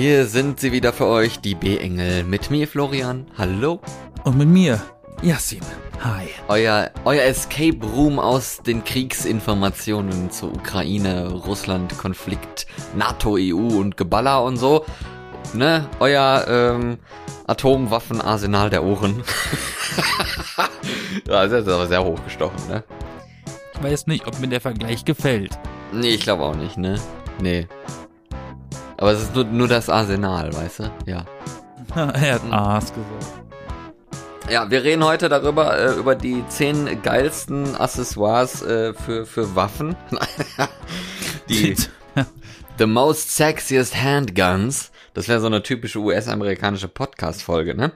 Hier sind sie wieder für euch, die B-Engel. Mit mir, Florian. Hallo. Und mit mir, Yassin. Hi. Euer, euer Escape Room aus den Kriegsinformationen zur Ukraine, Russland, Konflikt, NATO, EU und Geballer und so. Ne? Euer ähm, Atomwaffenarsenal der Ohren. das ist aber sehr hochgestochen, ne? Ich weiß nicht, ob mir der Vergleich gefällt. Nee, ich glaube auch nicht, ne? Nee. Aber es ist nur, nur das Arsenal, weißt du? Ja. er hat Aas gesagt. Ja, wir reden heute darüber, äh, über die zehn geilsten Accessoires äh, für, für Waffen. die The Most Sexiest Handguns. Das wäre so eine typische US-amerikanische Podcast-Folge, ne?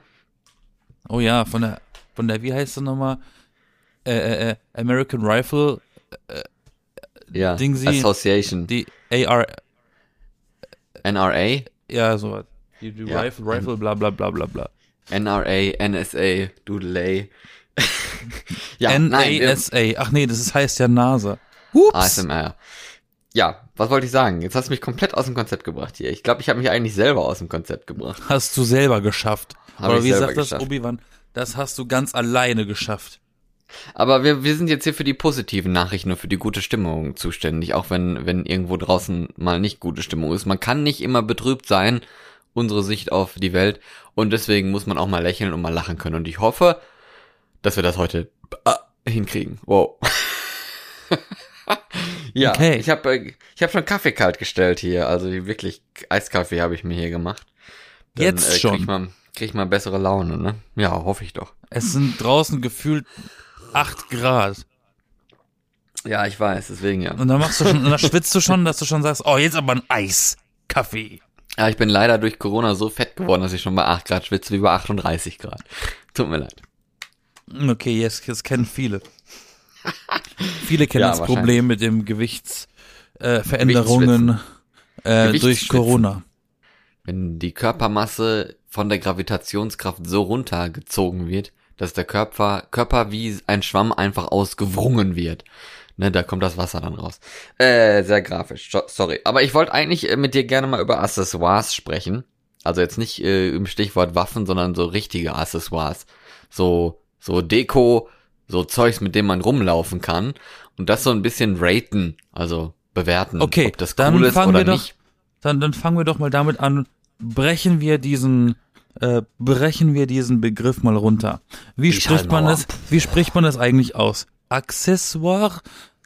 Oh ja, von der, von der, wie heißt das nochmal? Äh, äh, äh, American Rifle äh, ja, Dingsy, Association. Die AR. NRA? Ja, sowas. Die, die Ja. Rifle, Rifle, bla bla bla bla bla. NRA, NSA, Doodley. ja, NASA. Ach nee, das ist, heißt ja NASA. Ups. ASMR. Ja, was wollte ich sagen? Jetzt hast du mich komplett aus dem Konzept gebracht hier. Ich glaube, ich habe mich eigentlich selber aus dem Konzept gebracht. Hast du selber geschafft. Hab Oder wie sagt das geschafft. Obi-Wan? Das hast du ganz alleine geschafft. Aber wir, wir sind jetzt hier für die positiven Nachrichten und für die gute Stimmung zuständig, auch wenn, wenn irgendwo draußen mal nicht gute Stimmung ist. Man kann nicht immer betrübt sein, unsere Sicht auf die Welt. Und deswegen muss man auch mal lächeln und mal lachen können. Und ich hoffe, dass wir das heute äh, hinkriegen. Wow. ja, Okay. ich habe äh, ich hab schon Kaffee kalt gestellt hier. Also wirklich Eiskaffee habe ich mir hier gemacht. Dann, Jetzt äh, schon. Krieg ich, mal, krieg ich mal bessere Laune, ne? Ja, hoffe ich doch. Es sind draußen gefühlt acht Grad. Ja, ich weiß, deswegen ja. Und dann machst du schon, und dann schwitzt du schon, dass du schon sagst, oh, jetzt aber ein Eiskaffee. Ja, ich bin leider durch Corona so fett geworden, dass ich schon bei 8 Grad schwitze wie bei 38 Grad. Tut mir leid. Okay, jetzt, jetzt kennen viele. viele kennen Ja, das. Problem mit dem Gewichtsveränderungen äh, Veränderungen, äh, durch. Corona. Wenn die Körpermasse von der Gravitationskraft so runtergezogen wird, dass der Körper, Körper wie ein Schwamm einfach ausgewrungen wird. Ne, da kommt das Wasser dann raus. Äh, sehr grafisch, so- sorry. Aber ich wollte eigentlich äh, mit dir gerne mal über Accessoires sprechen. Also jetzt nicht äh, im Stichwort Waffen, sondern so richtige Accessoires. So, so Deko, so Zeugs, mit dem man rumlaufen kann. Und das so ein bisschen raten, also bewerten, Okay, ob das cool ist oder wir doch- nicht. Dann, dann fangen wir doch mal damit an. Brechen wir diesen, äh, brechen wir diesen Begriff mal runter. Wie Die spricht man das, wie spricht man das eigentlich aus? Accessoire?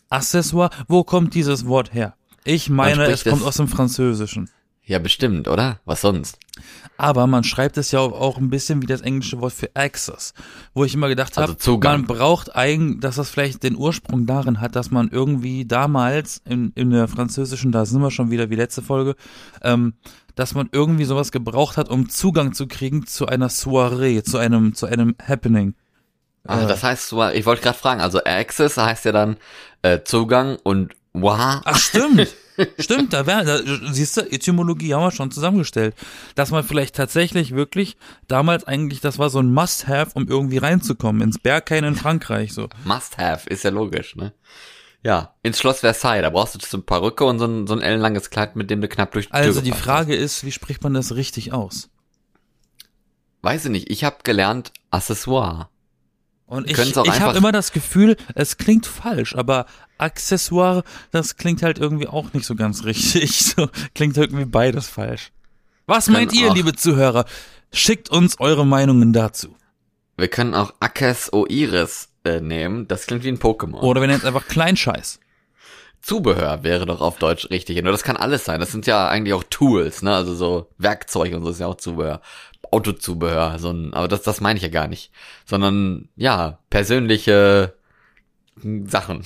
Accessoire? Wo kommt dieses Wort her? Ich meine, es kommt aus dem Französischen. Ja, bestimmt, oder? Was sonst? Aber man schreibt es ja auch- ein bisschen wie das englische Wort für Access, wo ich immer gedacht Also habe, Zugang. man braucht eigentlich, dass das vielleicht den Ursprung darin hat, dass man irgendwie damals in, in der französischen, da sind wir schon wieder wie letzte Folge, ähm, dass man irgendwie sowas gebraucht hat, um Zugang zu kriegen zu einer Soiree, zu einem, zu einem Happening. Ah, Äh. das heißt, ich wollte gerade fragen, also Access heißt ja dann äh, Zugang und Wow. Ach stimmt, stimmt, da wäre, da, siehst du, Etymologie haben wir schon zusammengestellt, dass man vielleicht tatsächlich wirklich damals eigentlich, das war so ein Must-Have, um irgendwie reinzukommen ins Berghain in Frankreich so. Must have, ist ja logisch, ne? Ja, ins Schloss Versailles, da brauchst du so eine Perücke und so ein, so ein ellenlanges Kleid, mit dem du knapp durch die Also Tür die Frage ist, wie spricht man das richtig aus? hast. Weiß ich nicht, ich habe gelernt Accessoire. Und ich, ich habe immer das Gefühl, es klingt falsch, aber Accessoire, das klingt halt irgendwie auch nicht so ganz richtig. So klingt irgendwie beides falsch. Was meint ihr, auch- liebe Zuhörer? Schickt uns eure Meinungen dazu. Wir können auch Akes Oiris äh, nehmen, das klingt wie ein Pokémon. Oder wir nennen es einfach Kleinscheiß. Zubehör wäre doch auf Deutsch richtig. Nur das kann alles sein. Das sind ja eigentlich auch Tools, ne? Also so Werkzeug und so ist ja auch Zubehör. Autozubehör, so ein, aber das, das meine ich ja gar nicht. Sondern, ja, persönliche Sachen.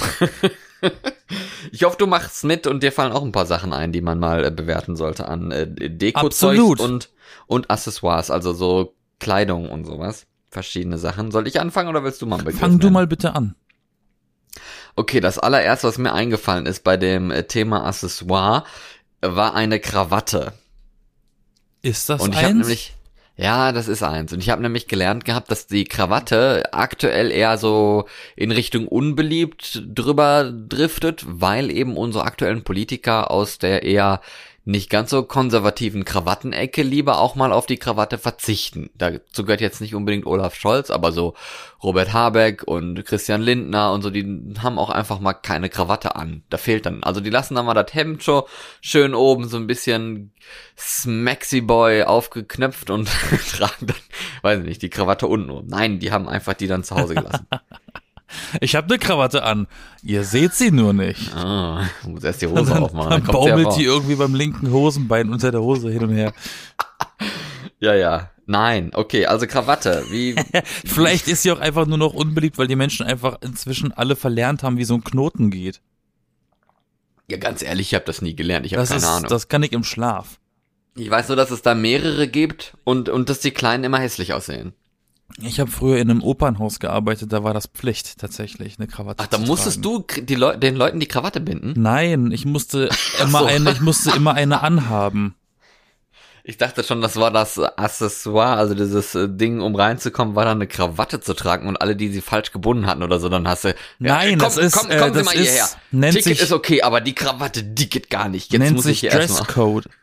ich hoffe, du machst mit und dir fallen auch ein paar Sachen ein, die man mal äh, bewerten sollte an äh, Dekozeug und, und Accessoires, also so Kleidung und sowas. Verschiedene Sachen. Soll ich anfangen oder willst du mal Begriff Fang du mal bitte an. Okay, das allererste, was mir eingefallen ist bei dem äh, Thema Accessoire, war eine Krawatte. Ist das Und ich habe nämlich, ja, das ist eins. Und ich habe nämlich gelernt gehabt, dass die Krawatte aktuell eher so in Richtung unbeliebt drüber driftet, weil eben unsere aktuellen Politiker aus der eher nicht ganz so konservativen Krawattenecke lieber auch mal auf die Krawatte verzichten. Dazu gehört jetzt nicht unbedingt Olaf Scholz, aber so Robert Habeck und Christian Lindner und so, die haben auch einfach mal keine Krawatte an. Da fehlt dann, also die lassen dann mal das Hemd schon schön oben so ein bisschen Smaxy Boy aufgeknöpft und tragen dann, weiß ich nicht, die Krawatte unten. Nein, die haben einfach die dann zu Hause gelassen. Ich habe eine Krawatte an. Ihr seht sie nur nicht. Ah, muss erst die Hose dann, aufmachen. Dann Dann baumelt die irgendwie beim linken Hosenbein unter der Hose hin und her. Ja, ja. Nein, okay, also Krawatte. Wie, Vielleicht ist sie auch einfach nur noch unbeliebt, weil die Menschen einfach inzwischen alle verlernt haben, wie so ein Knoten geht. ja, ganz ehrlich, ich habe das nie gelernt. Ich habe Das keine ist, Ahnung. das kann ich im Schlaf. Ich weiß nur, dass es da mehrere gibt und, und dass die Kleinen immer hässlich aussehen. Ich habe früher in einem Opernhaus gearbeitet, da war das Pflicht tatsächlich, eine Krawatte Ach, da musstest du die Leu den Leuten die Krawatte binden? Nein, ich musste immer so. eine, ich musste immer eine anhaben. Ich dachte schon, das war das Accessoire, also dieses äh, Ding, um reinzukommen, war dann eine Krawatte zu tragen und alle, die sie falsch gebunden hatten oder so, dann hast du, ja, Nein, komm, das ist, komm, äh, kommen Sie das mal ist- hierher. nennt Ticket sich- ist okay, aber die Krawatte, die geht gar nicht. Jetzt Nennt muss sich ich. Dresscode.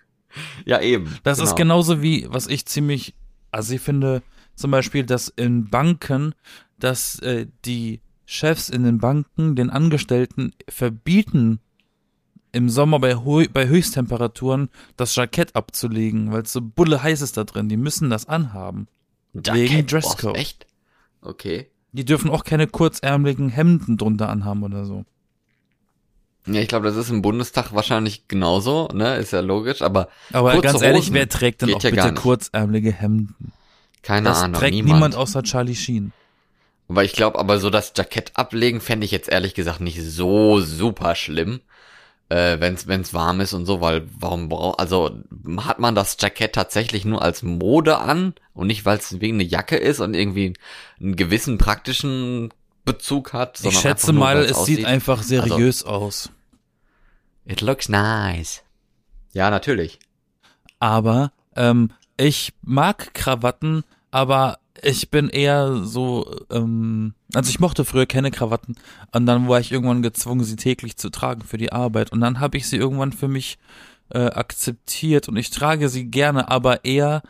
Ja, eben. Das genau. ist genauso wie, was ich ziemlich, also ich finde zum Beispiel, dass in Banken, dass äh, die Chefs in den Banken den Angestellten verbieten, im Sommer bei, bei Höchsttemperaturen das Jackett abzulegen, weil es so bulle heiß ist da drin. Die müssen das anhaben. Jackett, wegen boah, Dresscode. Echt? Okay. Die dürfen auch keine kurzärmeligen Hemden drunter anhaben oder so. Ja, ich glaube, das ist im Bundestag wahrscheinlich genauso, ne? Ist ja logisch, aber Aber ganz ehrlich, Hosen wer trägt denn auch ja bitte kurzärmelige Hemden? Keine Das Ahnung. trägt niemand. niemand außer Charlie Sheen. Weil ich glaube, aber so das Jackett ablegen fände ich jetzt ehrlich gesagt nicht so super schlimm, äh, wenn's wenn's warm ist und so, weil warum braucht also hat man das Jackett tatsächlich nur als Mode an und nicht weil es wegen eine Jacke ist und irgendwie einen gewissen praktischen Bezug hat, Ich sondern schätze einfach nur, mal, es aussieht. sieht einfach seriös aus. It looks nice. Ja, natürlich. Aber ähm, ich mag Krawatten, aber ich bin eher so, ähm, also ich mochte früher keine Krawatten und dann war ich irgendwann gezwungen, sie täglich zu tragen für die Arbeit und dann habe ich sie irgendwann für mich äh, akzeptiert und ich trage sie gerne, aber eher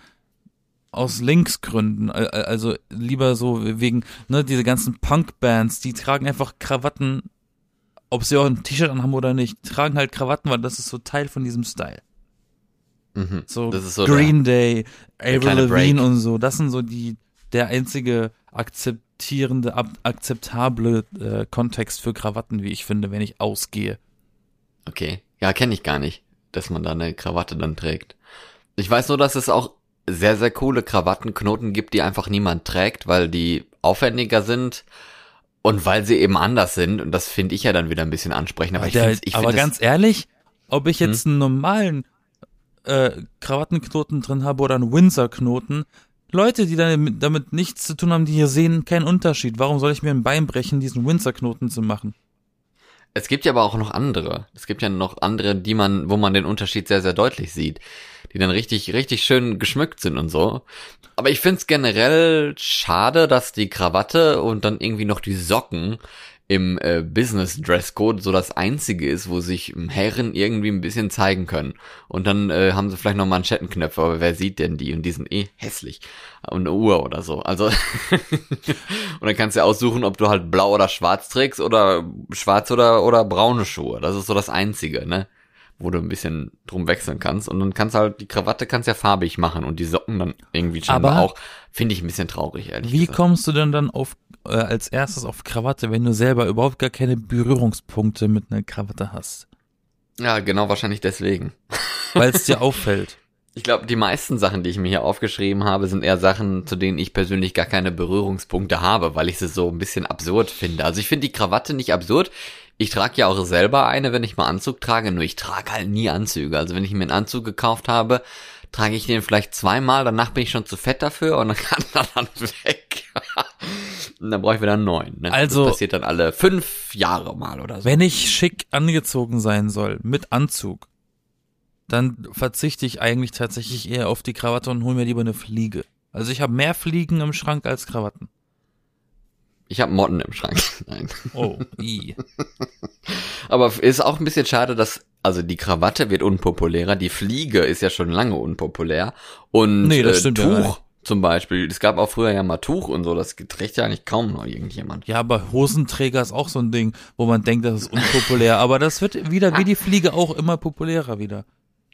aus Linksgründen, also lieber so wegen, ne, diese ganzen Punk-Bands, die tragen einfach Krawatten, ob sie auch ein T-Shirt anhaben oder nicht, tragen halt Krawatten, weil das ist so Teil von diesem Style. Mhm. So, so Green Day, Avril Lavigne und so. Das sind so die der einzige akzeptierende, ab, akzeptable äh, Kontext für Krawatten, wie ich finde, wenn ich ausgehe. Der, okay. Ja, kenne ich gar nicht, dass man da eine Krawatte dann trägt. Ich weiß nur, dass es auch sehr, sehr coole Krawattenknoten gibt, die einfach niemand trägt, weil die aufwendiger sind und weil sie eben anders sind. Und das finde ich ja dann wieder ein bisschen ansprechend. Aber ich Der- finde ich aber find ganz ehrlich, ob ich jetzt Hm? einen normalen äh, Krawattenknoten drin habe oder einen Windsor-Knoten, Leute, die damit, damit nichts zu tun haben, die hier sehen keinen Unterschied. Warum soll ich mir ein Bein brechen, diesen Windsor-Knoten zu machen? Es gibt ja aber auch noch andere. Es gibt ja noch andere, die man, wo man den Unterschied sehr, sehr deutlich sieht. Die dann richtig, richtig schön geschmückt sind und so. Aber ich find's generell schade, dass die Krawatte und dann irgendwie noch die Socken im äh, Business Dresscode so das einzige ist, wo sich Herren irgendwie ein bisschen zeigen können. Und dann äh, haben sie vielleicht noch Manschettenknöpfe, aber wer sieht denn die? Und die sind eh hässlich. Und eine Uhr oder so. Also und dann kannst du aussuchen, ob du halt blau oder schwarz trägst oder schwarz oder oder braune Schuhe. Das ist so das einzige, ne? Wo du ein bisschen drum wechseln kannst. Und dann kannst du halt, die Krawatte kannst ja farbig machen und die Socken dann irgendwie scheinbar Aber- auch. Finde ich ein bisschen traurig, ehrlich Wie gesagt. kommst du denn dann auf äh, als erstes auf Krawatte, wenn du selber überhaupt gar keine Berührungspunkte mit einer Krawatte hast? Ja, genau, wahrscheinlich deswegen. Weil es dir auffällt. Ich glaube, die meisten Sachen, die ich mir hier aufgeschrieben habe, sind eher Sachen, zu denen ich persönlich gar keine Berührungspunkte habe, weil ich sie so ein bisschen absurd finde. Also ich finde die Krawatte nicht absurd. Ich trage ja auch selber eine, wenn ich mal Anzug trage, nur ich trage halt nie Anzüge. Also wenn ich mir einen Anzug gekauft habe, trage ich den vielleicht zweimal, danach bin ich schon zu fett dafür und dann kann er dann weg. und dann brauche ich wieder einen neuen. Ne? Also- das passiert dann alle fünf Jahre mal oder so. Wenn ich schick angezogen sein soll, mit Anzug, dann verzichte ich eigentlich tatsächlich eher auf die Krawatte und hole mir lieber eine Fliege. Also ich habe mehr Fliegen im Schrank als Krawatten. Ich habe Motten im Schrank. Nein. Oh, i. Aber ist auch ein bisschen schade, dass also die Krawatte wird unpopulärer, die Fliege ist ja schon lange unpopulär und Nee, das äh, stimmt ja Tuch nicht. zum Beispiel. Es gab auch früher ja mal Tuch und so, das trägt ja eigentlich kaum noch irgendjemand. Ja, aber Hosenträger ist auch so ein Ding, wo man denkt, das ist unpopulär. Aber das wird wieder wie die Fliege auch immer populärer wieder.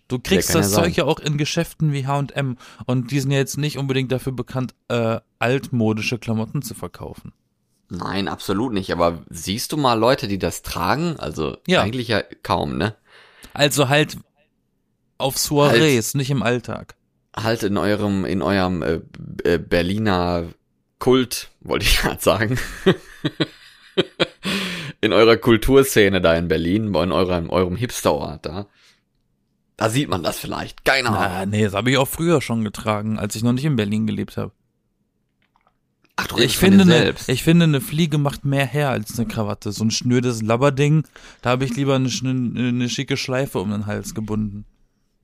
Du kriegst Ja, das ja. Zeug ja auch in Geschäften wie H&M und die sind ja jetzt nicht unbedingt dafür bekannt, äh, altmodische Klamotten zu verkaufen. Nein, absolut nicht. Aber siehst du mal Leute, die das tragen? Also Ja. eigentlich ja kaum, ne? Also halt auf Soirees, nicht im Alltag. Halt in eurem, in eurem äh, äh, Berliner Kult, wollte ich gerade sagen. in eurer Kulturszene da in Berlin, in eurem, eurem Hipsterort da. Da sieht man das vielleicht. Keine Ahnung. Ah, nee, das habe ich auch früher schon getragen, als ich noch nicht in Berlin gelebt habe. Du Ich finde, eine, ich finde, eine Fliege macht mehr her als eine Krawatte. So ein schnödes Labberding, da habe ich lieber eine, eine, schicke Schleife um den Hals gebunden.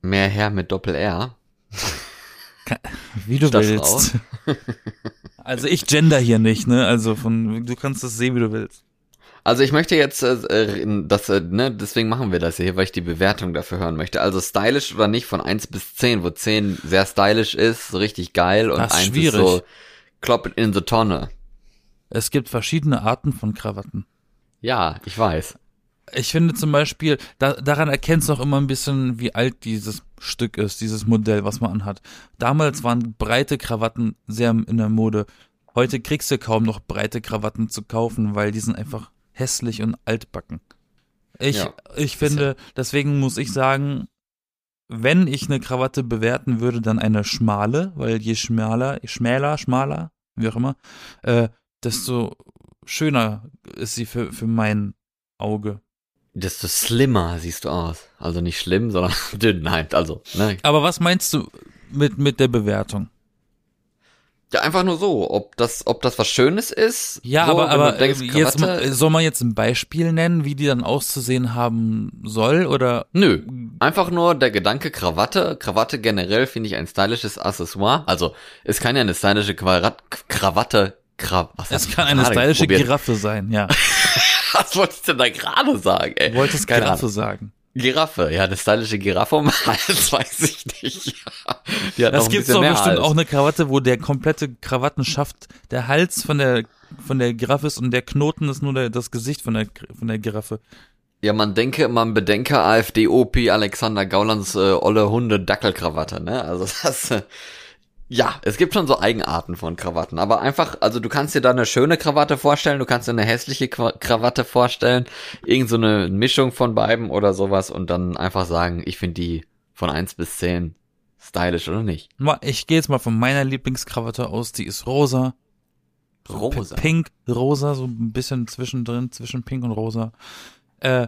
Mehr her mit Doppel-R. Wie du Statt willst. Also ich gender hier nicht, ne? Also von, du kannst das sehen, wie du willst. Also ich möchte jetzt, äh, äh, das, äh, ne, deswegen machen wir das hier, weil ich die Bewertung dafür hören möchte. Also stylisch oder nicht von 1 bis 10, wo 10 sehr stylisch ist, so richtig geil und Das ist 1 schwierig. ist so klopp it in the Tonne. Es gibt verschiedene Arten von Krawatten. Ja, ich weiß. Ich finde zum Beispiel, da, daran erkennst du auch immer ein bisschen, wie alt dieses Stück ist, dieses Modell, was man anhat. Damals waren breite Krawatten sehr in der Mode. Heute kriegst du kaum noch breite Krawatten zu kaufen, weil die sind einfach hässlich und altbacken. Ich, Ja, ich finde, deswegen muss ich sagen, wenn ich eine Krawatte bewerten würde, dann eine schmale, weil je schmaler, schmäler, schmaler, wie auch immer, äh, desto schöner ist sie für, für mein Auge. Desto slimmer siehst du aus. Also nicht schlimm, sondern dünn. Nein, also, ne. Aber was meinst du mit, mit der Bewertung? Ja, einfach nur so, ob das, ob das was Schönes ist. Ja, so, aber, du aber denkst, äh, jetzt Krawatte- soll man jetzt ein Beispiel nennen, wie die dann auszusehen haben soll oder Nö, einfach nur der Gedanke Krawatte. Krawatte generell finde ich ein stylisches Accessoire. Also, es kann ja eine stylische Quarat Krawatte, Kra was es kann eine stylische? Giraffe sein, ja. Was wollte ich denn da gerade sagen, ey? Du wolltest Giraffe sagen. Giraffe, ja, eine stylische Giraffe um Hals, weiß ich nicht. Die hat Das bisschen doch bestimmt Hals. auch eine Krawatte, wo der komplette Krawattenschaft der Hals von der von der Giraffe ist und der Knoten ist nur der, das Gesicht von der von der Giraffe. Ja, man denke, man bedenke AfD-OP Alexander Gaulands äh, olle Hunde-Dackelkrawatte, ne? Also das, äh, ja, es gibt schon so Eigenarten von Krawatten, aber einfach, also du kannst dir da eine schöne Krawatte vorstellen, du kannst dir eine hässliche Krawatte vorstellen, irgend so eine Mischung von beiden oder sowas und dann einfach sagen, ich finde die von 1 bis 10 stylisch oder nicht. Ich gehe jetzt mal von meiner Lieblingskrawatte aus, die ist rosa. So Rosa. pi- Pink, rosa, so ein bisschen zwischendrin, zwischen pink und rosa. Äh,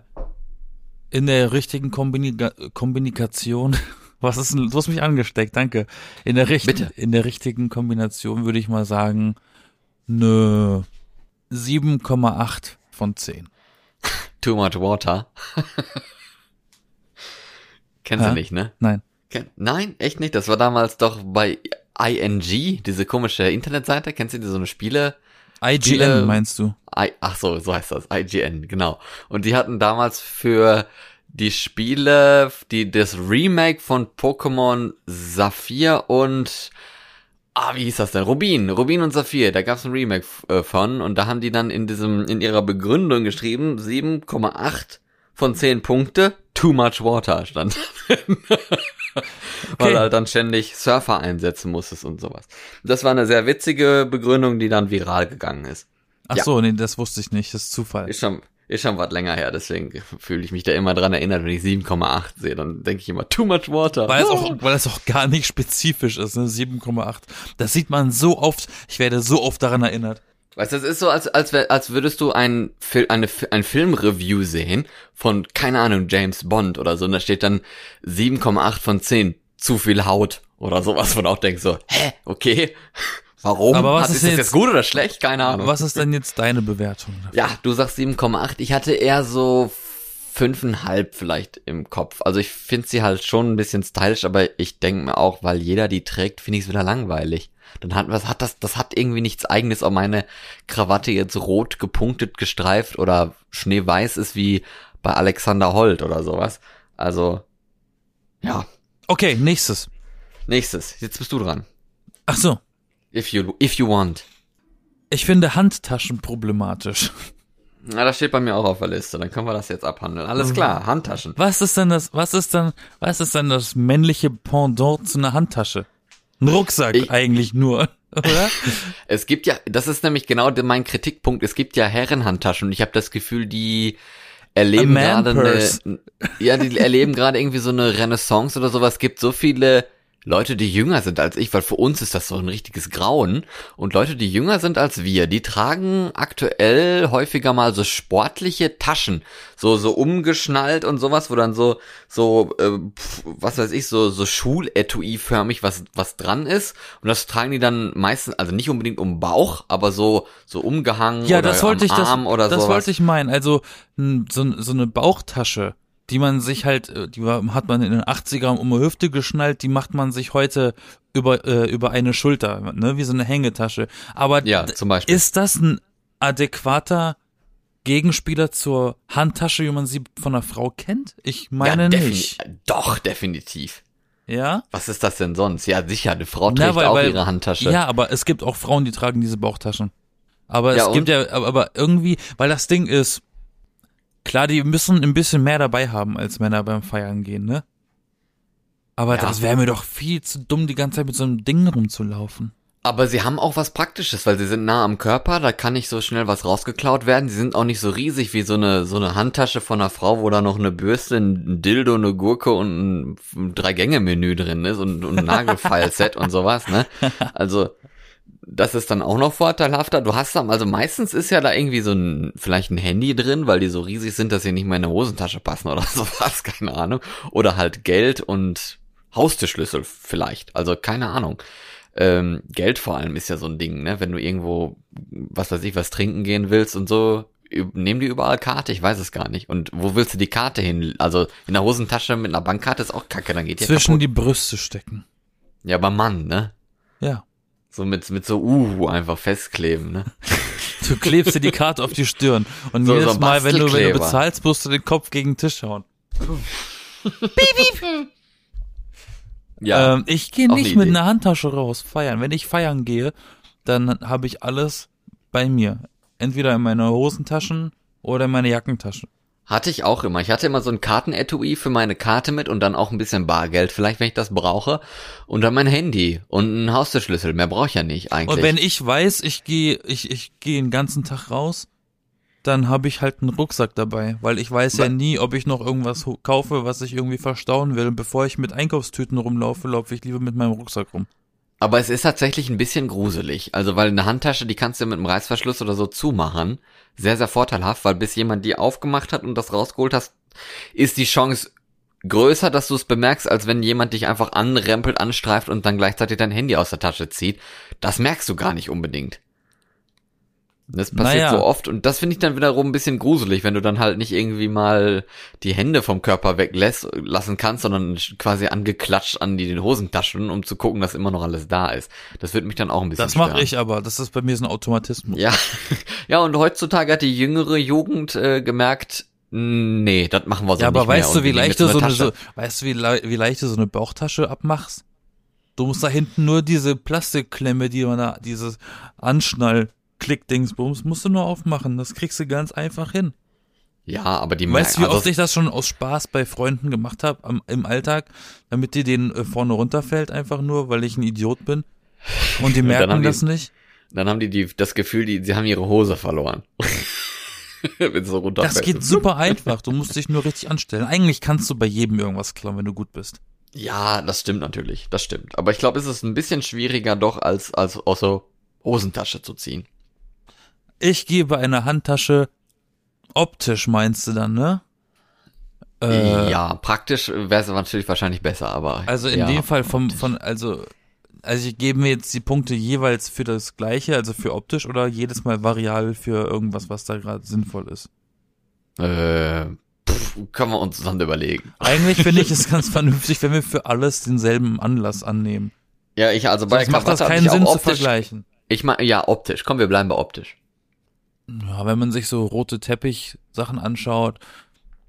in der richtigen Kombinika Kombination. Was ist denn, du hast mich angesteckt, danke. In der, richt Bitte. in der richtigen Kombination würde ich mal sagen, ne 7,8 von 10. Too much water. Kennst Hä? du nicht, ne? Nein. Ken Nein, echt nicht. Das war damals doch bei ING, diese komische Internetseite. Kennst du die so eine Spiele? IGN Spiele- meinst du? I Ach so, so heißt das. IGN, genau. Und die hatten damals für die Spiele, die das Remake von Pokémon Saphir und Ah, wie hieß das denn? Rubin, Rubin und Saphir, da gab's ein Remake äh, von und da haben die dann in diesem in ihrer Begründung geschrieben 7,8 von 10 Punkte, too much water stand. Weil Okay. du halt dann ständig Surfer einsetzen musstest und sowas. Das war eine sehr witzige Begründung, die dann viral gegangen ist. Ach Ja. so, nee, das wusste ich nicht, das ist Zufall. Ist schon, ist schon was länger her, deswegen fühle ich mich da immer dran erinnert, wenn ich 7,8 sehe, dann denke ich immer, too much water. Weil es auch, weil es auch gar nicht spezifisch ist, ne? 7,8. Das sieht man so oft, ich werde so oft daran erinnert. Weißt du, das ist so, als, als, als würdest du ein, Fil eine, ein Filmreview sehen von, keine Ahnung, James Bond oder so, und da steht dann 7,8 von 10, zu viel Haut oder sowas, wo du auch denkst so, hä, okay, warum? Aber was Hat- ist ist das jetzt jetzt- gut oder schlecht? Keine Ahnung. Was ist denn jetzt deine Bewertung? Ja, du sagst 7,8, ich hatte eher so fünfeinhalb vielleicht im Kopf. Also ich finde sie halt schon ein bisschen stylisch, aber ich denke mir auch, weil jeder die trägt, finde ich es wieder langweilig. Dann hat was hat das, das hat irgendwie nichts eigenes, ob meine Krawatte jetzt rot gepunktet, gestreift oder schneeweiß ist wie bei Alexander Holt oder sowas. Also, ja. Okay, nächstes. Nächstes. Jetzt bist du dran. Ach so. If you, if you want. Ich finde Handtaschen problematisch. Na, das steht bei mir auch auf der Liste. Dann können wir das jetzt abhandeln. Alles Mhm. klar, Handtaschen. Was ist denn das, was ist dann, was ist dann das männliche Pendant zu einer Handtasche? Ein Rucksack Ich- eigentlich nur, oder? Es gibt ja, das ist nämlich genau mein Kritikpunkt. Es gibt ja Herrenhandtaschen und ich habe das Gefühl, die erleben gerade eine, ja, die erleben gerade irgendwie so eine Renaissance oder sowas. Es gibt so viele Leute, die jünger sind als ich, weil für uns ist das so ein richtiges Grauen. Und Leute, die jünger sind als wir, die tragen aktuell häufiger mal so sportliche Taschen, so so umgeschnallt und sowas, wo dann so so äh, was weiß ich, so so Schuletui-förmig was was dran ist. Und das tragen die dann meistens, also nicht unbedingt um Bauch, aber so so umgehangen Ja, oder das wollte am ich, das, Arm oder das sowas. wollte ich meinen. Also so, so eine Bauchtasche, die man sich halt, äh, die hat man in den 80ern um die Hüfte geschnallt, die macht man sich heute über äh, über eine Schulter, ne, wie so eine Hängetasche. Aber Ja, zum Beispiel. ist das ein adäquater Gegenspieler zur Handtasche, wie man sie von einer Frau kennt? Ich meine ja, nicht. Doch, definitiv. Ja? Was ist das denn sonst? Ja, sicher, eine Frau Na, trägt weil- auch weil- ihre Handtasche. Ja, aber es gibt auch Frauen, die tragen diese Bauchtaschen. Aber Ja, es gibt und? ja, aber, aber irgendwie, weil das Ding ist, klar, die müssen ein bisschen mehr dabei haben als Männer beim Feiern gehen, ne? Aber Ja. das wäre mir doch viel zu dumm, die ganze Zeit mit so einem Ding rumzulaufen. Aber sie haben auch was Praktisches, weil sie sind nah am Körper, da kann nicht so schnell was rausgeklaut werden. Sie sind auch nicht so riesig wie so eine, so eine Handtasche von einer Frau, wo da noch eine Bürste, ein Dildo, eine Gurke und ein Drei-Gänge-Menü drin ist und, und ein Nagelfile-Set und sowas, ne? Also, das ist dann auch noch vorteilhafter. Du hast dann, also meistens ist ja da irgendwie so ein, vielleicht ein Handy drin, weil die so riesig sind, dass sie nicht mehr in eine Hosentasche passen oder sowas, keine Ahnung. Oder halt Geld und Haustürschlüssel vielleicht. Also keine Ahnung. Ähm, Geld vor allem ist ja so ein Ding, ne? Wenn du irgendwo, was weiß ich, was trinken gehen willst und so, nehmen die überall Karte, ich weiß es gar nicht. Und wo willst du die Karte hin? Also in der Hosentasche mit einer Bankkarte ist auch kacke, dann geht die Zwischen kaputt. die Brüste stecken. Ja, aber Mann, ne? Ja. So mit, mit so Uhu einfach festkleben, ne? Du klebst dir die Karte auf die Stirn. Und So- so jedes ein Mal, wenn du, wenn du bezahlst, musst du den Kopf gegen den Tisch hauen. Ja. Ähm, ich gehe nicht mit Idee. einer Handtasche raus feiern. Wenn ich feiern gehe, dann habe ich alles bei mir. Entweder in meine Hosentaschen oder in meine Jackentasche. Hatte ich auch immer. Ich hatte immer so ein Kartenetui für meine Karte mit und dann auch ein bisschen Bargeld, vielleicht wenn ich das brauche. Und dann mein Handy und einen Haustürschlüssel. Mehr brauche ich ja nicht eigentlich. Und wenn ich weiß, ich gehe ich, ich gehe den ganzen Tag raus, dann habe ich halt einen Rucksack dabei, weil ich weiß ja nie, ob ich noch irgendwas kaufe, was ich irgendwie verstauen will. Und bevor ich mit Einkaufstüten rumlaufe, laufe ich lieber mit meinem Rucksack rum. Aber es ist tatsächlich ein bisschen gruselig. Also weil eine Handtasche, die kannst du mit einem Reißverschluss oder so zumachen. Sehr, sehr vorteilhaft, weil bis jemand die aufgemacht hat und das rausgeholt hast, ist die Chance größer, dass du es bemerkst, als wenn jemand dich einfach anrempelt, anstreift und dann gleichzeitig dein Handy aus der Tasche zieht. Das merkst du gar nicht unbedingt. Das passiert Naja. so oft und das finde ich dann wiederum ein bisschen gruselig, wenn du dann halt nicht irgendwie mal die Hände vom Körper weglässt, lassen kannst, sondern quasi angeklatscht an die Hosentaschen, um zu gucken, dass immer noch alles da ist. Das wird mich dann auch ein bisschen Das mache ich aber. Das ist bei mir so ein Automatismus. Ja, ja, und heutzutage hat die jüngere Jugend äh, gemerkt, nee, das machen wir so Ja, aber nicht mehr. weißt du, wie leicht du so eine, so, weißt du, wie, lei- wie leicht du so eine Bauchtasche abmachst? Du musst da hinten nur diese Plastikklemme, die man da, dieses Anschnall-Klick-Dingsbums, musst du nur aufmachen. Das kriegst du ganz einfach hin. Ja, aber die Weißt du, wie oft ich das schon aus Spaß bei Freunden gemacht habe im Alltag, damit dir den äh, vorne runterfällt, einfach nur, weil ich ein Idiot bin. Und die merken die- das nicht. Dann haben die, die das Gefühl, die, sie haben ihre Hose verloren. Wenn so runterfällt. Das geht super einfach. Du musst dich nur richtig anstellen. Eigentlich kannst du bei jedem irgendwas klauen, wenn du gut bist. Ja, das stimmt natürlich, das stimmt. Aber ich glaube, es ist ein bisschen schwieriger doch, als, als aus so Hosentasche zu ziehen. Ich gebe eine Handtasche optisch, meinst du dann, ne? Äh, ja, praktisch wäre es natürlich wahrscheinlich besser, aber. Also in ja, dem Fall vom, von, also, also ich gebe mir jetzt die Punkte jeweils für das gleiche, also für optisch oder jedes Mal variabel für irgendwas, was da gerade sinnvoll ist. Äh, pff, können wir uns dann überlegen. Eigentlich finde ich es ganz vernünftig, wenn wir für alles denselben Anlass annehmen. Ja, ich also bei Sonst macht das keinen Sinn zu optisch, vergleichen. Ich meine, ja, optisch. Komm, wir bleiben bei optisch. Ja, wenn man sich so rote Teppich-Sachen anschaut,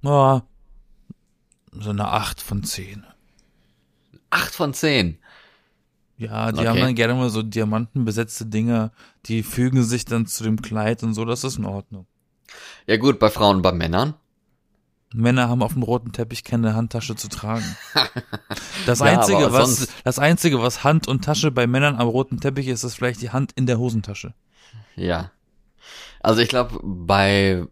ja, so eine 8 von 10. Acht von zehn. Ja, die Okay. haben dann gerne mal so diamantenbesetzte Dinger, die fügen sich dann zu dem Kleid und so, das ist in Ordnung. Ja gut, bei Frauen bei Männern. Männer haben auf dem roten Teppich keine Handtasche zu tragen. Das Ja, einzige, was, sonst- das einzige, was Hand und Tasche bei Männern am roten Teppich ist, ist vielleicht die Hand in der Hosentasche. Ja. Also ich glaube, bei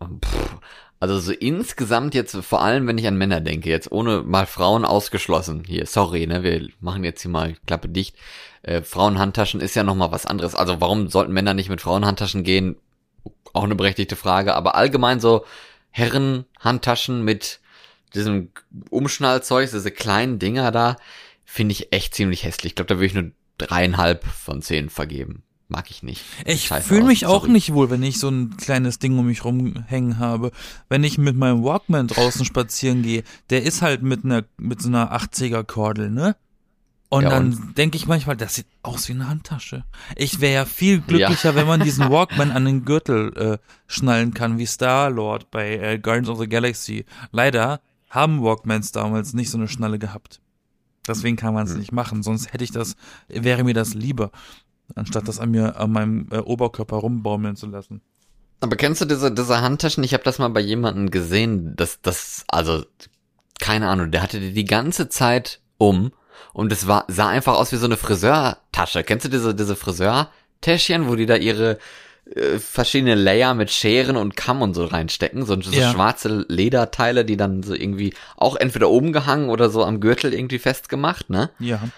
pff, also so insgesamt jetzt, vor allem wenn ich an Männer denke, jetzt ohne mal Frauen ausgeschlossen, hier, sorry, ne, wir machen jetzt hier mal Klappe dicht. Äh, Frauenhandtaschen ist ja nochmal was anderes. Also warum sollten Männer nicht mit Frauenhandtaschen gehen? Auch eine berechtigte Frage, aber allgemein so Herrenhandtaschen mit diesem Umschnallzeug, diese kleinen Dinger da, finde ich echt ziemlich hässlich. Ich glaube, da würde ich nur dreieinhalb von zehn vergeben. Mag ich nicht. Ich fühle mich auch sorry. nicht wohl, wenn ich so ein kleines Ding um mich rumhängen habe. Wenn ich mit meinem Walkman draußen spazieren gehe, der ist halt mit einer mit so einer 80er Kordel, ne? Und Ja, dann denke ich manchmal, das sieht aus wie eine Handtasche. Ich wäre ja viel glücklicher, wenn man diesen Walkman an den Gürtel äh, schnallen kann, wie Star-Lord bei äh, Guardians of the Galaxy. Leider haben Walkmans damals nicht so eine Schnalle gehabt. Deswegen kann man es Hm. nicht machen, sonst hätte ich das, wäre mir das lieber, anstatt das an mir, an meinem äh, Oberkörper rumbaumeln zu lassen. Aber kennst du diese, diese Handtaschen? Ich habe das mal bei jemandem gesehen, dass das, also, keine Ahnung, der hatte die die ganze Zeit um und es war, sah einfach aus wie so eine Friseurtasche. Kennst du diese, diese Friseurtäschchen, wo die da ihre äh, verschiedene Layer mit Scheren und Kamm und so reinstecken? So, so Ja. schwarze Lederteile, die dann so irgendwie auch entweder oben gehangen oder so am Gürtel irgendwie festgemacht, ne? Ja.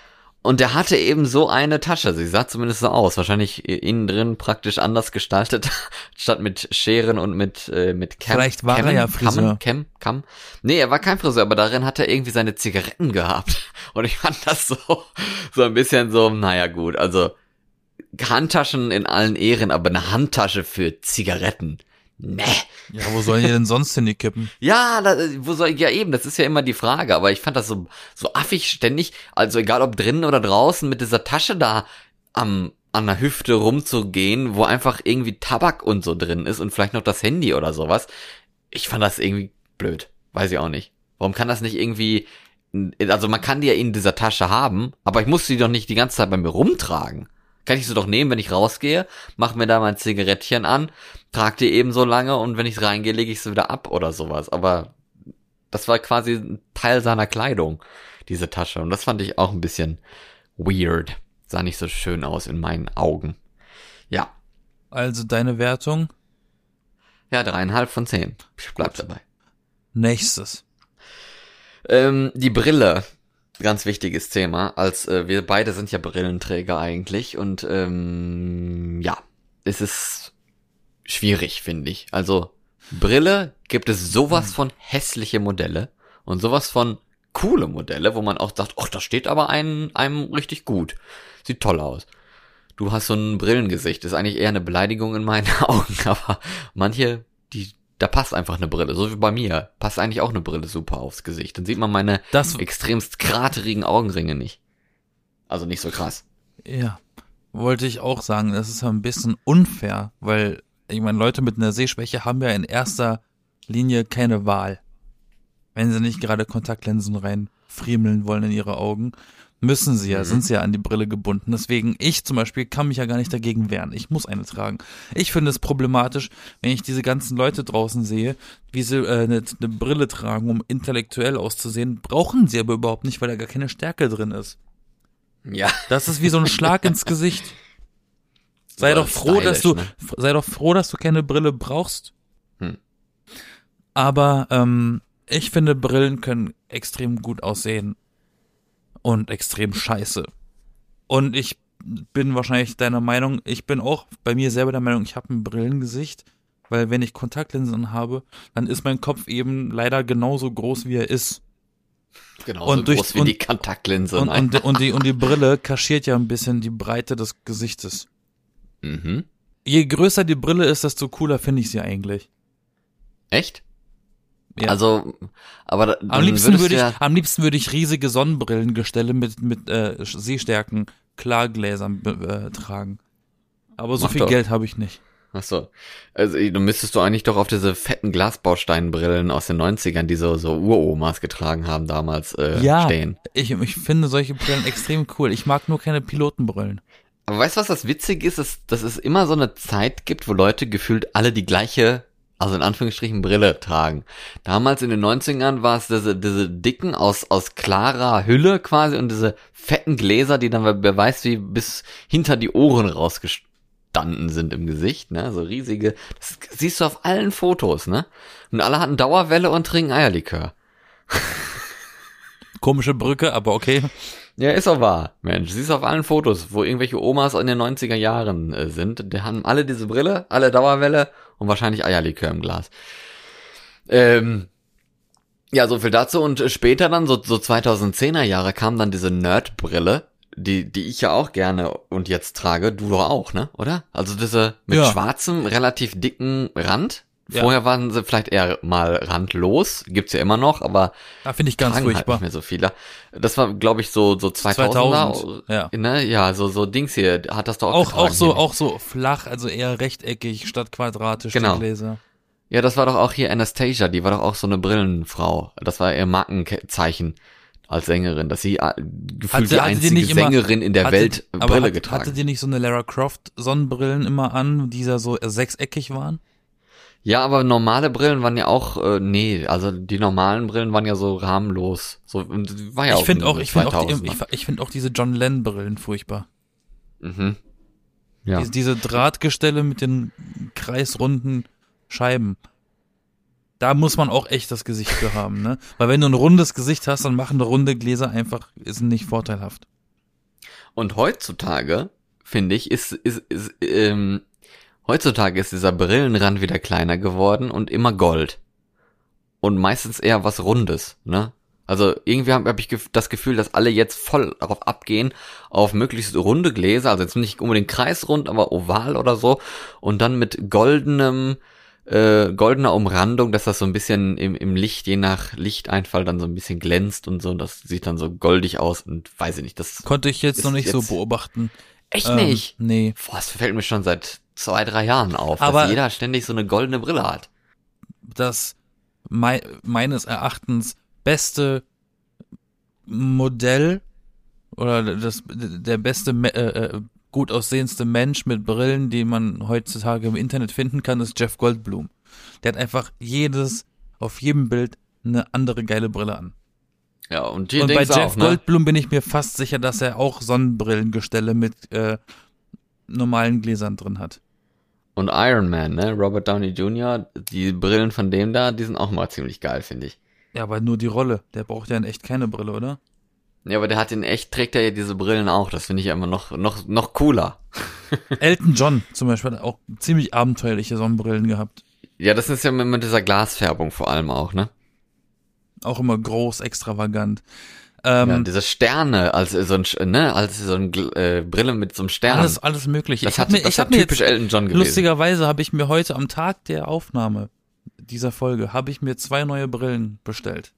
Und der hatte eben so eine Tasche. Sie sah zumindest so aus. Wahrscheinlich innen drin praktisch anders gestaltet, statt mit Scheren und mit äh, mit Cam. Vielleicht war er Cammen? ja Friseur. Cam, Cam, Cam. Nee, er war kein Friseur, aber darin hat er irgendwie seine Zigaretten gehabt. Und ich fand das so so ein bisschen so, naja gut, also Handtaschen in allen Ehren, aber eine Handtasche für Zigaretten. Nee. Ja, wo sollen die denn sonst hin, die Kippen? Ja, da, wo soll ja eben, das ist ja immer die Frage, aber ich fand das so so affig ständig, also egal ob drinnen oder draußen mit dieser Tasche da am an der Hüfte rumzugehen, wo einfach irgendwie Tabak und so drin ist und vielleicht noch das Handy oder sowas. Ich fand das irgendwie blöd, weiß ich auch nicht. Warum kann das nicht irgendwie also man kann die ja in dieser Tasche haben, aber ich muss sie doch nicht die ganze Zeit bei mir rumtragen. Kann ich sie doch nehmen, wenn ich rausgehe, mach mir da mein Zigarettchen an, trag die eben so lange und wenn ich reingehe, lege ich sie wieder ab oder sowas. Aber das war quasi ein Teil seiner Kleidung, diese Tasche. Und das fand ich auch ein bisschen weird. Sah nicht so schön aus in meinen Augen. Ja. Also deine Wertung? Ja, dreieinhalb von zehn. Ich bleib dabei. Nächstes. Ähm, die Brille. Ganz wichtiges Thema. Als äh, wir beide sind ja Brillenträger eigentlich. Und ähm, ja, es ist schwierig, finde ich. Also, Brille gibt es sowas von hässliche Modelle und sowas von coole Modelle, wo man auch sagt, ach, das steht aber einem, einem richtig gut. Sieht toll aus. Du hast so ein Brillengesicht. Ist eigentlich eher eine Beleidigung in meinen Augen, aber manche, die, da passt einfach eine Brille. So wie bei mir. Passt eigentlich auch eine Brille super aufs Gesicht. Dann sieht man meine Das, extremst kraterigen Augenringe nicht. Also nicht so krass. ja, wollte ich auch sagen, das ist ja ein bisschen unfair, weil, ich meine, Leute mit einer Sehschwäche haben ja in erster Linie keine Wahl. Wenn sie nicht gerade Kontaktlinsen reinfriemeln wollen in ihre Augen, müssen sie ja, Mhm. sind sie ja an die Brille gebunden. Deswegen, ich zum Beispiel kann mich ja gar nicht dagegen wehren. Ich muss eine tragen. Ich finde es problematisch, wenn ich diese ganzen Leute draußen sehe, wie sie äh, eine, eine Brille tragen, um intellektuell auszusehen. Brauchen sie aber überhaupt nicht, weil da gar keine Stärke drin ist. Ja. Das ist wie so ein Schlag ins Gesicht. Sei doch froh, dass du, stylisch, ne? sei doch froh, dass du keine Brille brauchst. Hm. Aber ähm, ich finde, Brillen können extrem gut aussehen und extrem scheiße. Und ich bin wahrscheinlich deiner Meinung, ich bin auch bei mir selber der Meinung, ich habe ein Brillengesicht, weil wenn ich Kontaktlinsen habe, dann ist mein Kopf eben leider genauso groß, wie er ist. Genauso Und durch- groß wie und- die Kontaktlinse. Und, und, und, die, und die Brille kaschiert ja ein bisschen die Breite des Gesichtes. Mhm. Je größer die Brille ist, desto cooler finde ich sie eigentlich. Echt? Ja. Also, aber am liebsten würde ich, ja, am liebsten würde ich riesige Sonnenbrillengestelle mit, mit äh, Sehstärken, Klargläsern äh, tragen. Aber so Mach viel doch. Geld habe ich nicht. ach so. Also, du müsstest du eigentlich doch auf diese fetten Glasbausteinbrillen aus den 90ern, die so, so Uromas getragen haben damals, äh, Ja. stehen. Ich, ich finde solche Brillen extrem cool. Ich mag nur keine Pilotenbrillen. Aber weißt du, was das witzig ist? Dass, dass es immer so eine Zeit gibt, wo Leute gefühlt alle die gleiche, also in Anführungsstrichen Brille tragen. Damals in den 90ern war es diese, diese dicken aus, aus klarer Hülle quasi und diese fetten Gläser, die dann, wer weiß wie, bis hinter die Ohren rausgestanden sind im Gesicht, ne? So riesige, das siehst du auf allen Fotos, ne? Und alle hatten Dauerwelle und trinken Eierlikör. Komische Brücke, aber okay. Ja, ist auch wahr, Mensch. Siehst du auf allen Fotos, wo irgendwelche Omas in den 90er Jahren äh, sind. Die haben alle diese Brille, alle Dauerwelle und wahrscheinlich Eierlikör im Glas. Ähm, ja, so viel dazu. Und später dann, so, so 2010er Jahre, kam dann diese Nerd-Brille, die, die ich ja auch gerne und jetzt trage. Du doch auch, ne? Oder? Also diese mit Ja. schwarzem, relativ dicken Rand. Ja. Vorher waren sie vielleicht eher mal randlos. Gibt's ja immer noch, aber Da finde ich ganz halt furchtbar. nicht mehr so viele. Das war, glaube ich, so so 2000er. 2000, ja. Ne? Ja, so so Dings hier hat das doch auch Auch, auch so, hier. auch so flach, also eher rechteckig statt quadratisch, Genau. die Gläser. Ja, das war doch auch hier Anastasia, die war doch auch so eine Brillenfrau. Das war ihr Markenzeichen als Sängerin, dass sie äh, gefühlt Hatte- die hatte die einzige nicht immer- Sängerin in der Hatte- Welt aber Brille hat, getragen. Hatte die nicht so eine Lara Croft Sonnenbrillen immer an, die da so sechseckig waren? Ja, aber normale Brillen waren ja auch äh, nee, also die normalen Brillen waren ja so rahmenlos. So war ja ich finde in auch, ich finde auch, die, 2000er. ich, ich finde auch diese John Lennon Brillen furchtbar. mhm. Ja. Diese, diese Drahtgestelle mit den kreisrunden Scheiben. Da muss man auch echt das Gesicht für haben, ne? Weil wenn du ein rundes Gesicht hast, dann machen runde Gläser einfach, ist nicht vorteilhaft. Und heutzutage, finde ich, ist, ist, ist ähm, heutzutage ist dieser Brillenrand wieder kleiner geworden und immer Gold. Und meistens eher was Rundes, ne? Also irgendwie habe hab ich das Gefühl, dass alle jetzt voll darauf abgehen, auf möglichst runde Gläser, also jetzt nicht unbedingt kreisrund, aber oval oder so, und dann mit goldenem, äh, goldener Umrandung, dass das so ein bisschen im, im Licht, je nach Lichteinfall, dann so ein bisschen glänzt und so, und das sieht dann so goldig aus und weiß ich nicht, das Konnte ich jetzt noch nicht so jetzt- beobachten. echt Ähm, nicht. Nee. Boah, das fällt mir schon seit zwei, drei Jahren auf, Aber- dass jeder ständig so eine goldene Brille hat. das mei meines Erachtens beste Modell oder das der beste äh, äh, gut aussehendste Mensch mit Brillen, die man heutzutage im Internet finden kann, ist Jeff Goldblum. Der hat einfach jedes auf jedem Bild eine andere geile Brille an. Ja, und Und bei Jeff auch, ne? Goldblum bin ich mir fast sicher, dass er auch Sonnenbrillengestelle mit äh, normalen Gläsern drin hat. Und Iron Man, ne? Robert Downey Jr., die Brillen von dem da, die sind auch mal ziemlich geil, finde ich. Ja, aber nur die Rolle. Der braucht ja in echt keine Brille, oder? Ja, aber der hat in echt, trägt er ja diese Brillen auch. Das finde ich immer noch, noch, noch cooler. Elton John zum Beispiel hat auch ziemlich abenteuerliche Sonnenbrillen gehabt. Ja, das ist ja mit, mit dieser Glasfärbung vor allem auch, ne? Auch immer groß, extravagant. Ähm, ja, diese Sterne, als so ein, ne, als so ein äh, Brille mit so einem Stern. alles, alles mögliche. das ich hat, mir, das ich hat mir typisch jetzt, Elton John gewesen. lustigerweise habe ich mir heute am Tag der Aufnahme dieser Folge, habe ich mir zwei neue Brillen bestellt.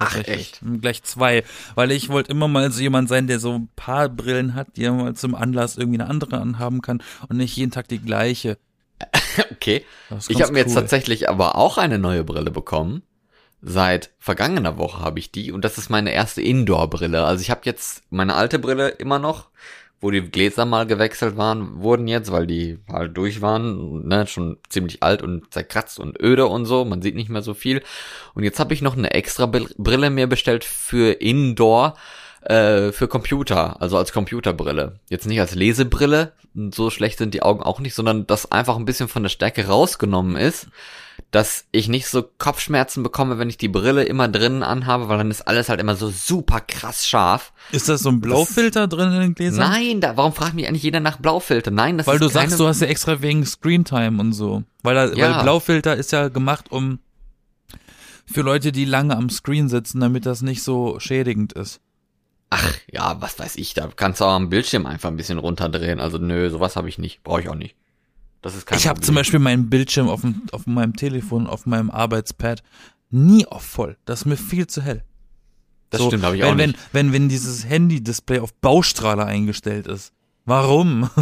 Ach, Tatsächlich. echt? Hm, Gleich zwei. Weil ich wollte immer mal so jemand sein, der so ein paar Brillen hat, die er mal zum Anlass irgendwie eine andere anhaben kann und nicht jeden Tag die gleiche. Okay. Ich habe mir jetzt cool. tatsächlich aber auch eine neue Brille bekommen. Seit vergangener Woche habe ich die und das ist meine erste Indoor-Brille. Also ich habe jetzt meine alte Brille immer noch, wo die Gläser mal gewechselt waren, wurden jetzt, weil die halt durch waren, ne, schon ziemlich alt und zerkratzt und öde und so, man sieht nicht mehr so viel. Und jetzt habe ich noch eine extra Brill- Brille mir bestellt für Indoor, äh, für Computer, also als Computerbrille. Jetzt nicht als Lesebrille, so schlecht sind die Augen auch nicht, sondern dass einfach ein bisschen von der Stärke rausgenommen ist, dass ich nicht so Kopfschmerzen bekomme, wenn ich die Brille immer drinnen anhabe, weil dann ist alles halt immer so super krass scharf. Ist das so ein Blaufilter drin in den Gläsern? Nein, da, warum fragt mich eigentlich jeder nach Blaufilter? Nein, das Weil ist du keine, sagst, du hast ja extra wegen Screentime und so. Weil, da, Ja. weil Blaufilter ist ja gemacht, um für Leute, die lange am Screen sitzen, damit das nicht so schädigend ist. Ach, ja, was weiß ich, da kannst du auch am Bildschirm einfach ein bisschen runterdrehen. Also nö, sowas habe ich nicht, brauche ich auch nicht. Das ist kein ich habe zum Beispiel meinen Bildschirm auf, dem, auf meinem Telefon, auf meinem Arbeitspad nie auf voll. Das ist mir viel zu hell. Das So, stimmt, habe ich wenn, auch wenn, nicht. Wenn, wenn dieses Handy-Display auf Baustrahler eingestellt ist. Warum?